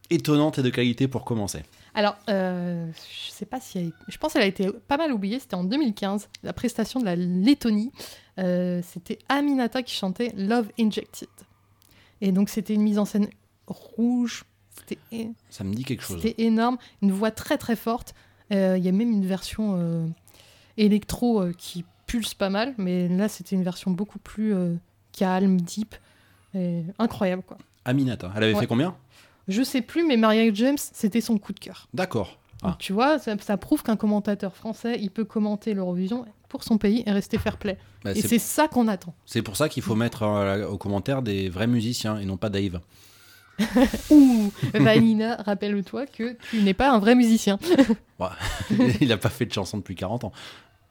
étonnante et de qualité pour commencer. Alors, euh, je sais pas si elle... je pense qu'elle a été pas mal oubliée. C'était en 2015, la prestation de la Lettonie. Euh, c'était Aminata qui chantait Love Injected. Et donc, c'était une mise en scène rouge. C'était Ça me dit quelque chose. C'était énorme, une voix très très forte. Euh, Il y a même une version euh, électro euh, qui pulse pas mal, mais là c'était une version beaucoup plus calme, deep, et incroyable quoi. Aminata, elle avait Ouais. fait combien? Je sais plus, mais Maria James c'était son coup de cœur. D'accord. Donc, Ah. Tu vois, ça, ça prouve qu'un commentateur français il peut commenter l'Eurovision pour son pays et rester fair play. Bah, et c'est c'est ça qu'on attend. c'est pour ça qu'il faut mettre aux commentaires des vrais musiciens et non pas Dave. Ouh, Vanina, rappelle-toi que tu n'es pas un vrai musicien. Il a pas fait de chanson depuis 40 ans.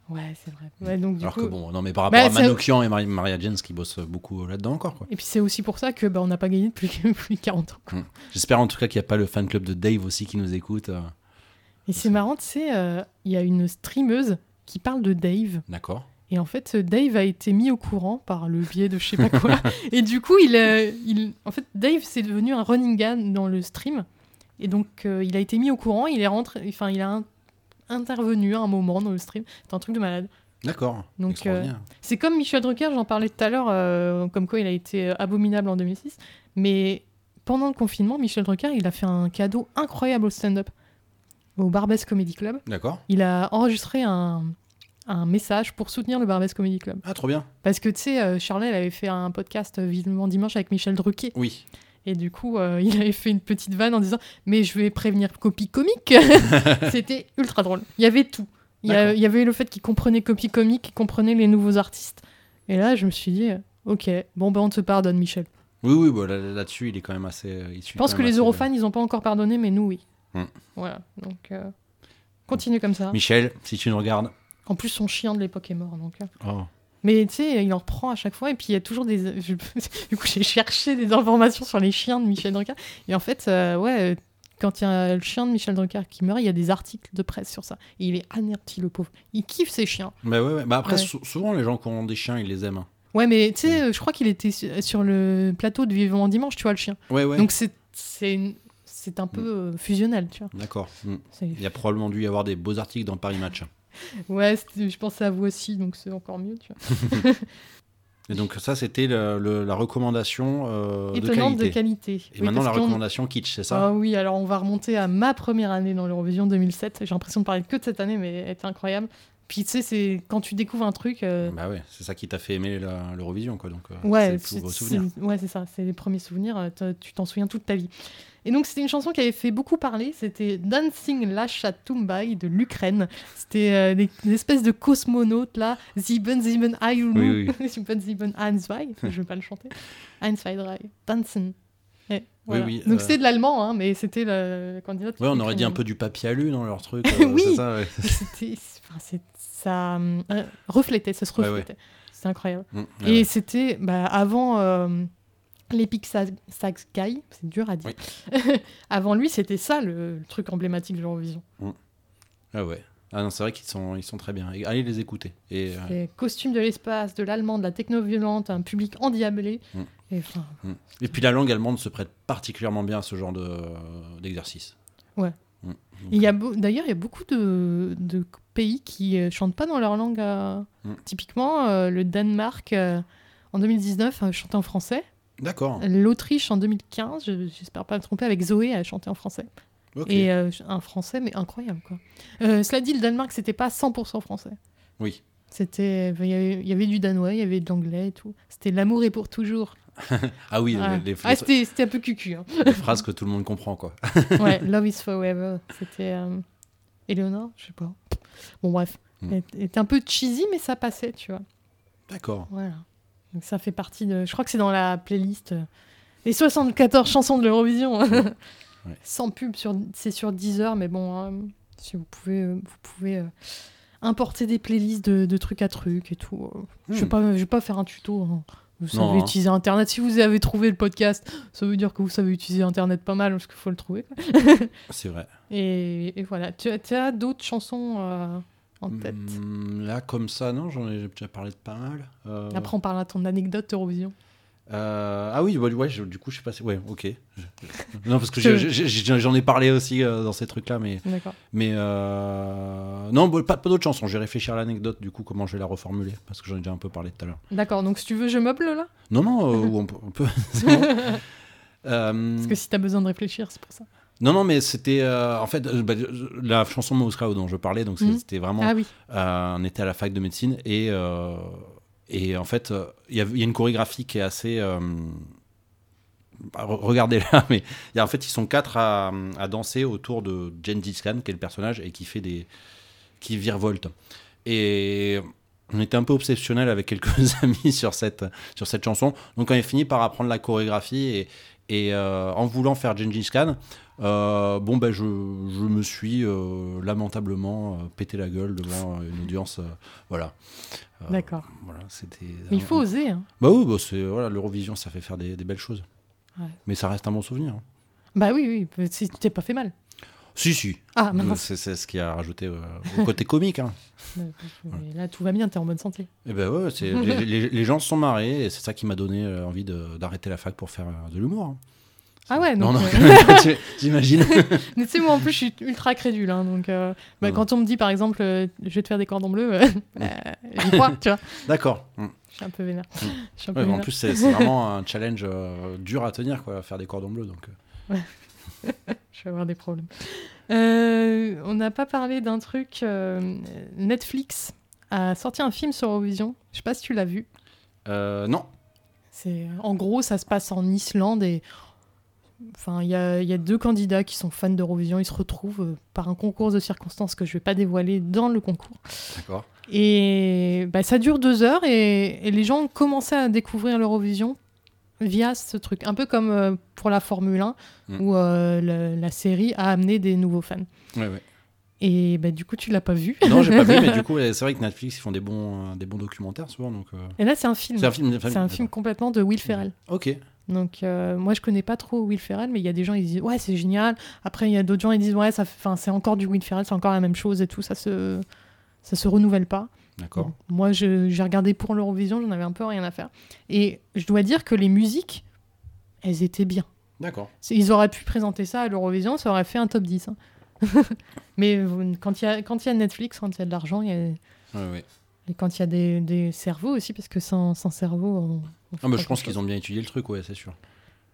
Ouais, c'est vrai. Ouais, donc, du Alors coup- que bon, non mais par rapport Bah, à c'est- Manoukian et Mari- Maria Jens qui bossent beaucoup là-dedans encore quoi. Et puis c'est aussi pour ça que bah, on n'a pas gagné depuis, depuis 40 ans. J'espère en tout cas qu'il n'y a pas le fan club de Dave aussi qui nous écoute. euh, Et c'est marrant, tu sais, euh, il y a une streameuse qui parle de Dave. D'accord. Et en fait, euh, Dave a été mis au courant par le biais de je sais pas quoi. et du coup, il, euh, il, en fait, Dave, c'est devenu un running gun dans le stream. Et donc, euh, il a été mis au courant. Il est rentré, enfin, il a un- intervenu à un moment dans le stream. C'est un truc de malade. D'accord. Donc, Extraordinaire. C'est comme Michel Drucker, j'en parlais tout à l'heure, euh, comme quoi il a été euh, abominable en 2006. Mais pendant le confinement, Michel Drucker, il a fait un cadeau incroyable au stand-up, au Barbès Comedy Club. D'accord. Il a enregistré un, un message pour soutenir le Barbès Comedy Club. Ah trop bien. Parce que tu sais, euh, Charlet elle avait fait un podcast euh, Vivement Dimanche avec Michel Drucker. Oui. Et du coup, euh, il avait fait une petite vanne en disant Mais je vais prévenir copie comique. C'était ultra drôle. Il y avait tout. Il y, a- D'accord. il y avait le fait qu'il comprenait copie comique, qu'il comprenait les nouveaux artistes. Et là, je me suis dit Ok, bon, ben on te pardonne, Michel. Oui oui bah, là- là-dessus il est quand même assez. euh, il Je pense que les Eurofans, ils n'ont pas encore pardonné, mais nous, oui. Hmm. Voilà. Donc, euh, continue comme ça. Michel, si tu nous regardes. En plus, son chien de l'époque est mort. Donc, euh, Oh. Mais tu sais, il en reprend à chaque fois. Et puis il y a toujours des. Du coup, j'ai cherché des informations sur les chiens de Michel Drucker. Et en fait, euh, ouais, quand il y a le chien de Michel Drucker qui meurt, il y a des articles de presse sur ça. Et il est anéanti, le pauvre. Il kiffe ses chiens. Bah ouais, ouais. Bah après Ouais. sou- souvent les gens qui ont des chiens ils les aiment. hein. Ouais, mais tu sais, euh, je crois qu'il était su- sur le plateau de Vivement Dimanche, tu vois, le chien. Ouais ouais. Donc c'est c'est un peu euh, fusionnel, tu vois. D'accord. Mm. Il y a probablement dû y avoir des beaux articles dans Paris Match. Ouais, je pensais à vous aussi, donc c'est encore mieux, tu vois. Et donc ça c'était la recommandation euh, de Étonnante qualité. de qualité. Et Oui, maintenant la recommandation kitsch, c'est ça? Ah oui, alors on va remonter à ma première année dans l'Eurovision 2007. J'ai l'impression de parler que de cette année, mais elle était incroyable. Puis tu sais, c'est quand tu découvres un truc. euh, Bah ouais, c'est ça qui t'a fait aimer l'Eurovision quoi. Donc euh, ouais, c'est ouais, c'est ça. C'est les premiers souvenirs. euh, Tu t'en souviens toute ta vie. Et donc c'était une chanson qui avait fait beaucoup parler. C'était Dancing Lasha Tumbai de l'Ukraine. C'était euh, des, des espèces de cosmonautes là. Sieben, sieben, Ayulu. Sieben, eins, zwei. Je vais pas le chanter. Eins, zwei, voilà. oui, Donc euh, c'était de l'allemand, hein, mais c'était le candidat. Ouais, on aurait dit un peu du papier alu dans leur truc. euh, Oui. c'est ça, ouais. C'était, enfin, c'est- ça euh, reflétait, ça se Ouais, ouais. reflétait. C'était incroyable. Mm, Et c'était bah, avant euh, l'Epic Sa- Sax Guy, c'est dur à dire. avant lui, c'était ça le, le truc emblématique de l'Eurovision. Ah ouais. Ah non, c'est vrai qu'ils sont, ils sont très bien. Et Allez les écouter. Et, euh, costumes de l'espace, de l'allemand, de la techno violente, un public endiablé. Mm. Et mm. Et puis la langue allemande se prête particulièrement bien à ce genre de, d'exercice. Ouais. Mm. Donc, y a beau- d'ailleurs, il y a beaucoup de, de pays qui euh, chantent pas dans leur langue. euh, Mm. Typiquement, euh, le Danemark en 2019 a chanté en français. D'accord. L'Autriche en 2015, je- j'espère pas me tromper, avec Zoé a chanté en français. Et euh, un français, mais incroyable quoi. Euh, cela dit, le Danemark, c'était pas 100% français. Oui. C'était, il y, y avait du danois, il y avait de l'anglais et tout. C'était l'amour est pour toujours. Ah oui, Ouais. les, les- Ah, c'était, c'était un peu cucu. hein. les phrases que tout le monde comprend, quoi. ouais, Love is Forever. C'était euh, Eleanor, je sais pas. Bon, bref. Mm. Elle était un peu cheesy, mais ça passait, tu vois. D'accord. Voilà. Donc ça fait partie de. Je crois que c'est dans la playlist. euh, les 74 chansons de l'Eurovision. Sans pub, sur... c'est sur 10 heures, mais bon, hein, si vous pouvez, euh, vous pouvez euh, importer des playlists de, de trucs à trucs et tout. euh. Je vais Hmm. vais pas faire un tuto. hein. Vous savez hein. utiliser Internet. Si vous avez trouvé le podcast, ça veut dire que vous savez utiliser Internet pas mal, parce qu'il faut le trouver. C'est vrai. Et, et voilà. Tu, as- tu as d'autres chansons euh, en tête? Hmm, là, comme ça, non, j'en ai déjà parlé de pas mal. Euh, Après, on parle à ton anecdote Eurovision. Euh, ah oui, bah, ouais, je- du coup, je sais pas si. Ouais, ok. Je- Non, parce que j'en ai parlé aussi euh, dans ces trucs-là, mais. D'accord. Mais euh, non, bon, pas, pas d'autres chansons. Je vais réfléchir à l'anecdote, du coup, comment je vais la reformuler, parce que j'en ai déjà un peu parlé tout à l'heure. D'accord. Donc, si tu veux, je meuble là? Non, non, euh, on peut. on peut- c'est bon. Euh, Parce que si tu as besoin de réfléchir, c'est pour ça. Non, non, mais c'était. euh, en fait, euh, bah, la chanson Moscow dont je parlais, donc Mhm. c'était vraiment. Ah oui. Euh, on était à la fac de médecine et, euh, et en fait, euh, il y, a- une chorégraphie qui est assez. euh, bah, re- regardez là, mais en fait, ils sont quatre à, danser autour de Gengis Khan, qui est le personnage, et qui fait des. qui virevolte. Et on était un peu obsessionnel avec quelques amis sur cette, sur cette chanson. Donc on a fini par apprendre la chorégraphie et, euh, en voulant faire Gengis Khan, bon ben je, je me suis lamentablement pété la gueule devant une audience. voilà. Euh, D'accord. Voilà, c'était. Mais il faut oser. hein. Bah oui, bah c'est voilà, l'Eurovision, ça fait faire des, des belles choses. Ouais. Mais ça reste un bon souvenir. hein. Bah oui, oui. Si tu t'es pas fait mal. Si, si. Ah, Euh. C'est c'est ce qui a rajouté euh, au côté comique. Hein. Mais Là, tout va bien, t'es en bonne santé. Et ben ouais, c'est- les, les- les gens se sont marrés et c'est ça qui m'a donné euh, envie de- d'arrêter la fac pour faire euh, de l'humour. hein. Ah ouais, Non, donc. non, euh, j'imagine. Mais tu sais, moi en plus, je suis ultra crédule. hein, donc, euh, bah, Ouais. quand on me dit par exemple, euh, je vais te faire des cordons bleus, euh, bah, j'y crois, tu vois. D'accord. Mm. Je suis un peu vénère. Mm. Je suis un peu Ouais, en plus, c'est c'est vraiment un challenge euh, dur à tenir, quoi, faire des cordons bleus. Donc, euh. Je vais avoir des problèmes. Euh, on n'a pas parlé d'un truc. euh, Netflix a sorti un film sur Eurovision. Je sais pas si tu l'as vu. Euh, non. C'est en gros, ça se passe en Islande et enfin, il y a, il y a deux candidats qui sont fans d'Eurovision. Ils se retrouvent euh, par un concours de circonstances que je vais pas dévoiler dans le concours. D'accord. Et bah, ça dure deux heures et, et les gens ont commencé à découvrir l'Eurovision via ce truc. Un peu comme euh, pour la Formule 1 Mm. où euh, la, la série a amené des nouveaux fans. Ouais, ouais. Et bah, du coup, tu l'as pas vu. Non, j'ai pas vu, mais du coup, c'est vrai que Netflix, ils font des bons, des bons documentaires souvent. Donc. Et là, c'est un film. C'est un film. C'est un film complètement de Will Ferrell. Ok. Donc, euh, moi, je connais pas trop Will Ferrell, mais il y a des gens qui disent ouais, c'est génial. Après, il y a d'autres gens qui disent ouais, ça, fait- 'fin, c'est encore du Will Ferrell, c'est encore la même chose et tout, ça se, ça se renouvelle pas. D'accord. Bon, moi, je- j'ai regardé pour l'Eurovision, j'en avais un peu rien à faire. Et je dois dire que les musiques, elles étaient bien. D'accord. Ils auraient pu présenter ça à l'Eurovision, ça aurait fait un top 10. hein. mais quand il y, a- quand il y a Netflix, quand il y a de l'argent, il y a- Ouais, ouais. Et quand il y a des, des cerveaux aussi, parce que sans, sans cerveau, on, Ah, bah, je pense qu'ils ont bien étudié le truc, ouais, c'est sûr.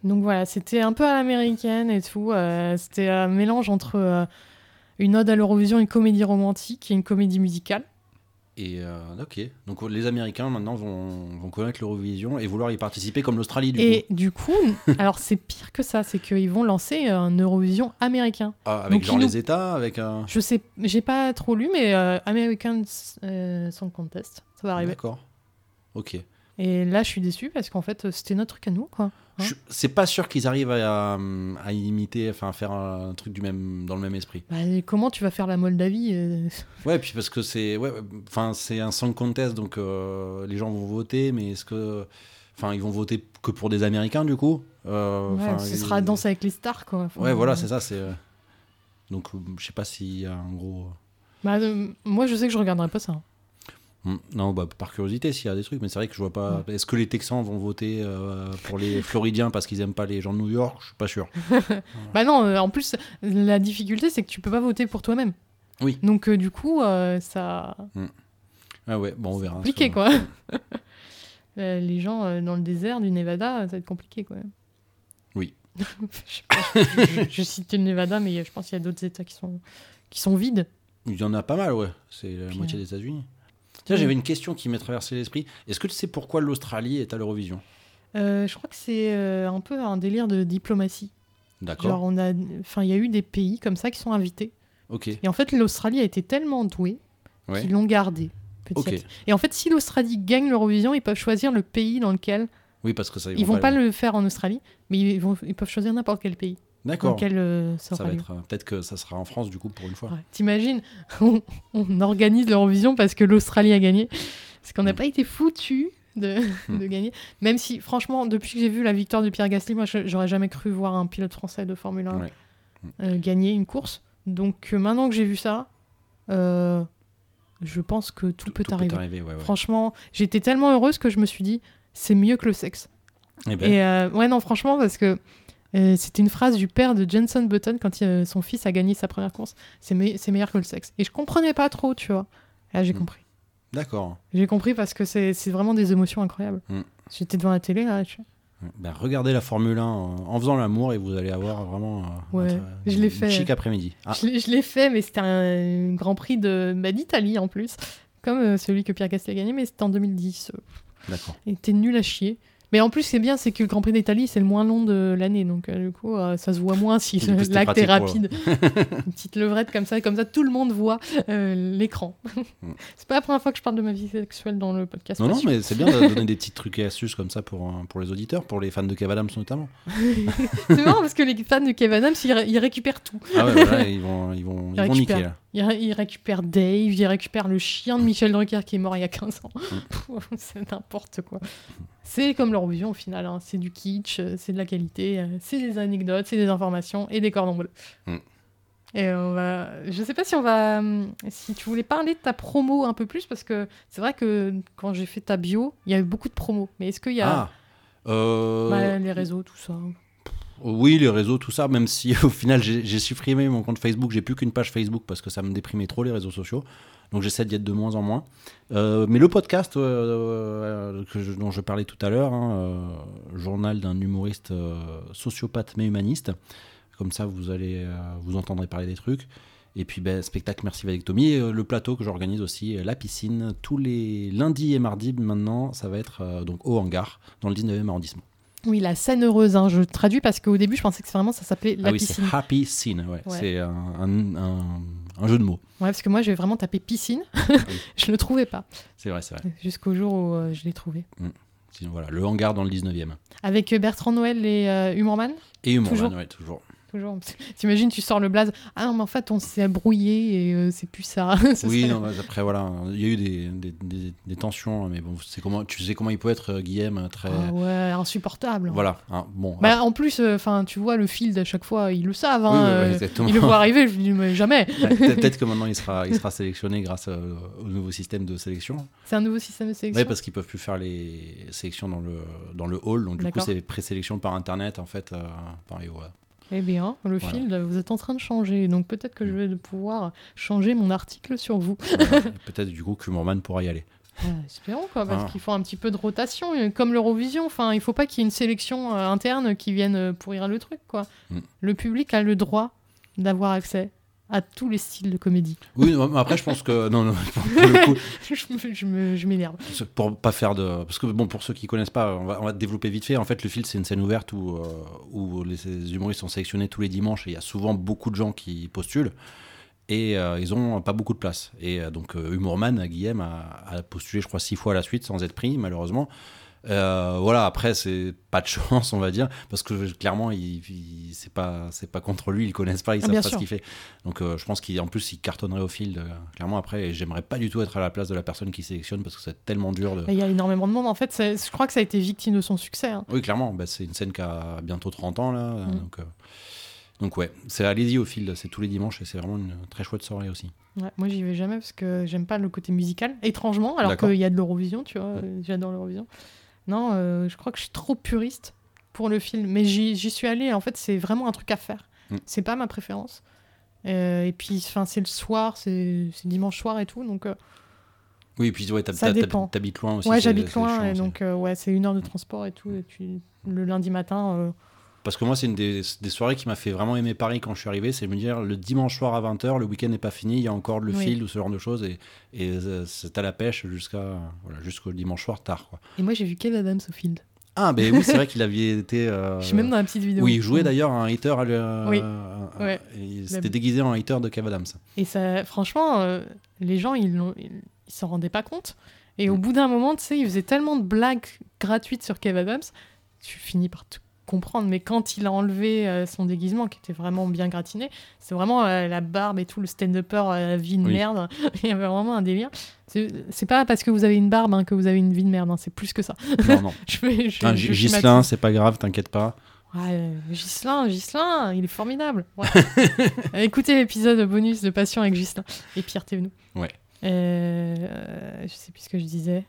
Donc voilà, c'était un peu à l'américaine et tout. euh, c'était un mélange entre euh, une ode à l'Eurovision, une comédie romantique et une comédie musicale. Et euh, ok. Donc les Américains maintenant vont, vont connaître l'Eurovision et vouloir y participer comme l'Australie du et coup. du coup, alors c'est pire que ça, c'est qu'ils vont lancer un Eurovision américain. Ah, avec donc genre ils nous- les États, avec un. Je sais, j'ai pas trop lu, mais euh, American euh, Song Contest, ça va arriver. D'accord. Ok. Et là, je suis déçue parce qu'en fait, c'était notre truc à nous, quoi. Hein C'est pas sûr qu'ils arrivent à, à imiter, enfin à faire un truc du même, dans le même esprit. Bah, comment tu vas faire la Moldavie euh, Ouais, puis parce que c'est, ouais, ouais, enfin c'est un song contest, donc euh, les gens vont voter, mais est-ce que, enfin ils vont voter que pour des Américains du coup? Euh, ouais, Ce ils- sera danse avec les stars, quoi. Enfin, Ouais, voilà, c'est ça, c'est. Donc je sais pas s'il y a un gros. Bah, moi, je sais que je regarderai pas ça. Hmm. Non, bah, par curiosité, s'il y a des trucs, mais c'est vrai que je vois pas. Est-ce que les Texans vont voter euh, pour les Floridiens parce qu'ils aiment pas les gens de New York? Je suis pas sûr. Bah non, euh, en plus, la difficulté, c'est que tu peux pas voter pour toi-même. Oui. Donc, euh, du coup, euh, ça. Ah ouais, bon, on verra. compliqué, quoi. Les gens dans le désert du Nevada, ça va être compliqué, quoi. Oui. je, pas, je, citais le Nevada, mais je pense qu'il y a d'autres États qui sont, qui sont vides. Il y en a pas mal, ouais. C'est la Puis, moitié des États-Unis. Tiens, j'avais une question qui m'est traversée l'esprit. Est-ce que tu sais pourquoi l'Australie est à l'Eurovision? Euh, je crois que c'est euh, un peu un délire de diplomatie. Genre, D'accord. on a, enfin, il y a eu des pays comme ça qui sont invités. Ok. Et en fait, l'Australie a été tellement douée Ouais. qu'ils l'ont gardé. petit à Ok. petit. Et en fait, si l'Australie gagne l'Eurovision, ils peuvent choisir le pays dans lequel Oui, parce que ça. ils, vont pas le faire en Australie, mais ils, vont, ils peuvent choisir n'importe quel pays D'accord. euh, ça va être. euh, Peut-être que ça sera en France du coup pour une fois. Ouais. T'imagines, on, on organise l'Eurovision parce que l'Australie a gagné. Parce qu'on n'a Mm. pas été foutu de, de gagner. Même si, franchement, depuis que j'ai vu la victoire de Pierre Gasly, moi, j'aurais jamais cru voir un pilote français de Formule 1 Ouais. euh, gagner une course. Donc maintenant que j'ai vu ça, je pense que tout, peut arriver. arriver, ouais. Franchement, j'étais tellement heureuse que je me suis dit, c'est mieux que le sexe. Eh ben, Et ouais, non, franchement, parce que euh, c'était une phrase du père de Jenson Button quand euh, son fils a gagné sa première course. C'est me- c'est meilleur que le sexe. Et je comprenais pas trop, tu vois. Là, j'ai Mm. compris. D'accord. J'ai compris parce que c'est vraiment des émotions incroyables. Mm. J'étais devant la télé, là. je- Ben, regardez la Formule 1 en faisant l'amour et vous allez avoir vraiment euh, Ouais, un- je l'ai fait. chic après-midi. Ah, Je l'ai- fait, mais c'était un Grand Prix de bah, d'Italie en plus. Comme euh, celui que Pierre Gasly a gagné, mais c'était en 2010. euh, d'accord. Il était nul à chier. Mais en plus, c'est bien, c'est que le Grand Prix d'Italie, c'est le moins long de l'année. Donc, euh, du coup, euh, ça se voit moins si l'acte est rapide. Une petite levrette comme ça, comme ça, tout le monde voit euh, l'écran. Mm. c'est pas la première fois que je parle de ma vie sexuelle dans le podcast. Non, non, mais c'est bien de donner des petits trucs et astuces comme ça pour, pour les auditeurs, pour les fans de Kev Adams notamment. c'est marrant parce que les fans de Kevin Adams, ils, ré- ils récupèrent tout. Ah ouais, voilà, ils vont, ils vont, ils Ils vont niquer là. Ils, ré- ils récupèrent Dave, ils récupèrent le chien de Michel Drucker qui est mort il y a 15 ans. c'est n'importe quoi. C'est comme l'Eurovision au final. hein. C'est du kitsch, c'est de la qualité, euh, c'est des anecdotes, c'est des informations et des cordons bleus. Mm. Et on va... Je sais pas si on va. hum, Si tu voulais parler de ta promo un peu plus, parce que c'est vrai que quand j'ai fait ta bio, il y a eu beaucoup de promos. Mais est-ce qu'il y a Ah euh, bah, les réseaux, tout ça Oui, les réseaux, tout ça, même si au final j'ai supprimé mon compte Facebook, j'ai plus qu'une page Facebook parce que ça me déprimait trop les réseaux sociaux. Donc j'essaie d'y être de moins en moins. Euh, mais le podcast euh, euh, dont je parlais tout à l'heure, hein, journal d'un humoriste sociopathe mais humaniste, comme ça vous allez vous entendrez parler des trucs. Et puis ben, spectacle Merci Valectomie, le plateau que j'organise aussi, la piscine, tous les lundis et mardis maintenant, ça va être donc au hangar, dans le 19e arrondissement. Oui, la scène heureuse. hein. Je traduis parce qu'au début, je pensais que vraiment ça s'appelait la ah oui, c'est piscine. Happy Scene, ouais. Ouais. c'est un, un- un- un jeu de mots. Ouais, parce que moi, j'ai vraiment tapé piscine. je le trouvais pas. C'est vrai, c'est vrai. Jusqu'au jour où euh, je l'ai trouvé. Sinon, voilà, le hangar dans le 19e. Avec euh, Bertrand Noël et euh, Humorman Et Humorman, Toujours. ouais, toujours. Toujours. T'imagines, tu sors le blaze. Ah non, mais en fait, on s'est brouillé et euh, c'est plus ça. Ce Oui, serait- non, après, voilà, il y a eu des, des, des- des tensions, mais bon, c'est comment, tu sais comment il peut être, euh, Guillaume, très... Ah ouais, insupportable. Voilà, hein, bon. Bah, en plus, enfin, tu vois, le field à chaque fois, ils le savent. Hein, oui, euh, ils le voient arriver, je me dis, mais jamais. Ouais, Peut-être que maintenant il sera, il sera sélectionné grâce euh, au nouveau système de sélection. C'est un nouveau système de sélection. Oui, parce qu'ils peuvent plus faire les sélections dans le, dans le hall, donc du coup c'est présélection par internet en fait. euh, ouais. Eh bien, le Voilà. field, vous êtes en train de changer. Donc peut-être que je vais pouvoir changer mon article sur vous. Voilà. Peut-être du coup que Moorman pourra y aller. Ah, espérons quoi, parce Ah. qu'il faut un petit peu de rotation, euh, comme l'Eurovision. Enfin, il faut pas qu'il y ait une sélection euh, interne qui vienne euh, pourrir le truc, quoi. Mm. Le public a le droit d'avoir accès à tous les styles de comédie. Oui, non, après je pense que non, non pour, pour le coup, je m'énerve. pour pas faire de parce que bon pour ceux qui connaissent pas on va, on va développer vite fait en fait le fil c'est une scène ouverte où, euh, où les humoristes sont sélectionnés tous les dimanches et il y a souvent beaucoup de gens qui postulent et euh, ils ont pas beaucoup de place et euh, donc Humorman Guillaume a, a postulé je crois six fois à la suite sans être pris malheureusement Euh, voilà après c'est pas de chance on va dire parce que clairement il, il- c'est pas pas contre lui ils connaissent pas ils Ah, savent pas sûr. ce qu'il fait donc euh, je pense qu'en plus il cartonnerait au fil de- clairement après et j'aimerais pas du tout être à la place de la personne qui sélectionne parce que c'est tellement dur de Il y a énormément de monde. En fait, je crois que ça a été victime de son succès. hein. oui, clairement, bah, c'est une scène qui a bientôt 30 ans, là. Mm. Donc, euh, Donc ouais, c'est allez-y au fil, c'est tous les dimanches et c'est vraiment une très chouette soirée aussi. Ouais, moi, j'y vais jamais parce que j'aime pas le côté musical, étrangement, alors qu'il y a de l'Eurovision, tu vois. euh, J'adore l'Eurovision. Non, euh, je crois que je suis trop puriste pour le film, mais j'y suis allée. En fait, c'est vraiment un truc à faire. Mm. C'est pas ma préférence. Euh, et puis, c'est le soir, c'est dimanche soir et tout, donc euh, Oui, et puis ouais, t'habites loin aussi. ouais, j'habite loin et donc euh, ouais, c'est une heure de transport et tout. Et tu, le lundi matin, euh, Parce que moi, c'est une des, des soirées qui m'a fait vraiment aimer Paris quand je suis arrivé. C'est me dire, le dimanche soir à 20h, le week-end n'est pas fini, il y a encore le Oui. fil ou ce genre de choses. Et, et euh, c'est à la pêche jusqu'à voilà, jusqu'au dimanche soir tard. Quoi. et moi j'ai vu Kev Adams au field. Ah, ben oui, c'est vrai qu'il avait été. euh, Je suis même dans la petite vidéo. Oui, il jouait d'ailleurs un hater. à le- Oui. un- Ouais. Il La- s'était déguisé en hater de Kev Adams. Et ça, franchement, euh, les gens, ils ils s'en rendaient pas compte. Et au Mm. bout d'un moment, tu sais, ils faisaient tellement de blagues gratuites sur Kev Adams, tu finis par te comprendre. Mais quand il a enlevé euh, son déguisement, qui était vraiment bien gratiné, c'est vraiment euh, la barbe et tout, le stand-upper, euh, la vie de Oui. merde. Il y avait vraiment un délire. C'est pas parce que vous avez une barbe hein, que vous avez une vie de merde, hein, c'est plus que ça. Non, non. Je fais- je- Un je G- Ghislain, schématise. c'est pas grave, t'inquiète pas. Ouais, Ghislain, Ghislain, il est formidable. Ouais. Écoutez l'épisode bonus de Passion avec Ghislain. Et Pierre Thévenoud. Ouais. Euh, je sais plus ce que je disais.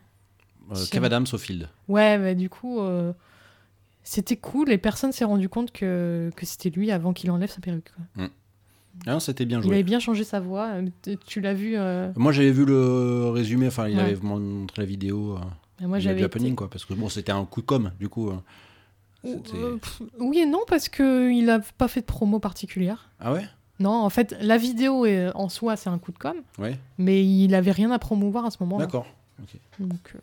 Euh, Kev Adams au field. Ouais, bah, du coup, euh, c'était cool et personne s'est rendu compte que, que c'était lui avant qu'il enlève sa perruque. quoi. Ah, non, c'était bien Il joué. avait bien changé sa voix. euh, Tu l'as vu euh, Moi, j'avais vu le résumé, enfin, il Ouais. avait montré la vidéo. euh, bah, Moi, du j'avais. happening, été- quoi. Parce que bon, c'était un coup de com', du coup. euh. Euh, pff, oui et non, parce qu'il a pas fait de promo particulière. Ah ouais? Non, en fait, la vidéo est- en soi, c'est un coup de com', Ouais, mais il avait rien à promouvoir à ce moment-là. d'accord. Donc, euh,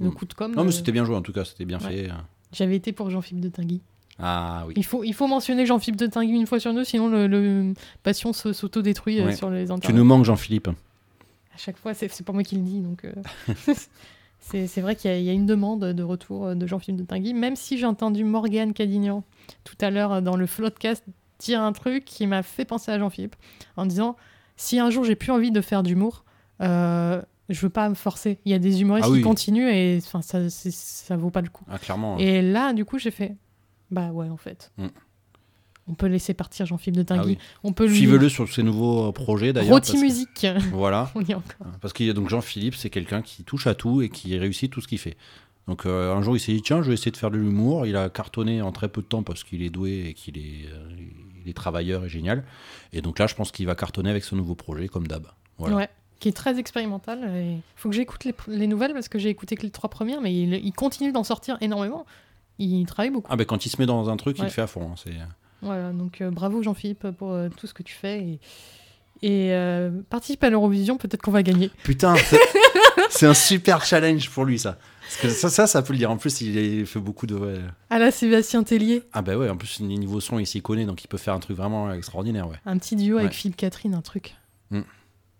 le Mm. coup de com'. Non, mais euh, c'était bien joué en tout cas, c'était bien Ouais. fait. J'avais été pour Jean-Philippe de Tinguy. Ah oui. Il faut, il faut mentionner Jean-Philippe de Tinguy une fois sur deux, sinon le, le Passion se- s'auto-détruit euh, Ouais. sur les Tu internets. nous manques, Jean-Philippe. À chaque fois, c'est pas moi qui le dis. Donc, euh, c'est vrai qu'il y, y a une demande de retour euh, de Jean-Philippe de Tinguy, même si j'ai entendu Morgane Cadignan tout à l'heure euh, dans le Floodcast dire un truc qui m'a fait penser à Jean-Philippe en disant si un jour j'ai plus envie de faire d'humour, euh, je veux pas me forcer. Il y a des humoristes Ah oui. qui continuent et enfin, ça, ça vaut pas le coup. Ah, clairement. Et là, du coup, j'ai fait bah ouais, en fait. Mm. On peut laisser partir Jean-Philippe de Tinguy. Ah oui. On peut lui. Suivez-le sur ses nouveaux euh, projets d'ailleurs. Que- musique. Voilà. On y est encore. Parce qu'il y a donc Jean-Philippe, c'est quelqu'un qui touche à tout et qui réussit tout ce qu'il fait. Donc euh, un jour, il s'est dit tiens, je vais essayer de faire de l'humour. Il a cartonné en très peu de temps parce qu'il est doué et qu'il est, euh, il est travailleur et génial. Et donc là, je pense qu'il va cartonner avec ce nouveau projet comme d'hab. Voilà. Ouais, qui est très expérimental. Il faut que j'écoute les, les nouvelles parce que j'ai écouté que les trois premières, mais il, il continue d'en sortir énormément. Il travaille beaucoup. Ah ben quand il se met dans un truc, il le fait à fond. hein, c'est... Voilà, donc euh, bravo Jean-Philippe pour euh, tout ce que tu fais. Et, et euh, participe à l'Eurovision, peut-être qu'on va gagner. Putain, c'est, c'est un super challenge pour lui ça. Parce que ça, ça, ça peut le dire. En plus, il, fait beaucoup de. ouais. À la Sébastien Tellier, Ah bah ouais, en plus niveau son, il s'y connaît, donc il peut faire un truc vraiment extraordinaire, ouais. un petit duo avec. Philippe Catherine, un truc. Mm.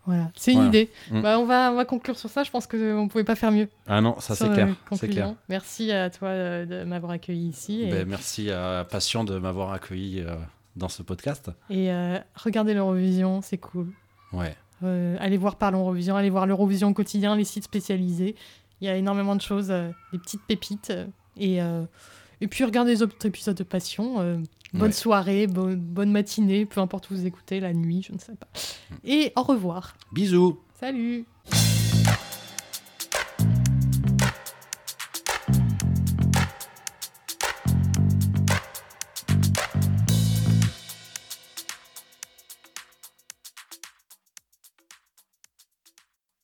Voilà, c'est une Voilà. idée. Mm. Bah, on, va, on va conclure sur ça. Je pense qu'on ne pouvait pas faire mieux. Ah non, ça c'est la clair. Merci à toi euh, de m'avoir accueilli ici. Et, Ben, merci à Patient de m'avoir accueilli euh, dans ce podcast. et, euh, regardez l'Eurovision, c'est cool. Ouais. Euh, allez voir Parlons Eurovision, allez voir l'Eurovision au quotidien, les sites spécialisés. Il y a énormément de choses, euh, des petites pépites. euh, et, euh, et puis regardez les autres épisodes de Passion. euh, bonne Ouais. soirée, bo- bonne matinée, peu importe où vous écoutez, la nuit, je ne sais pas. Mm. Et au revoir. Bisous Salut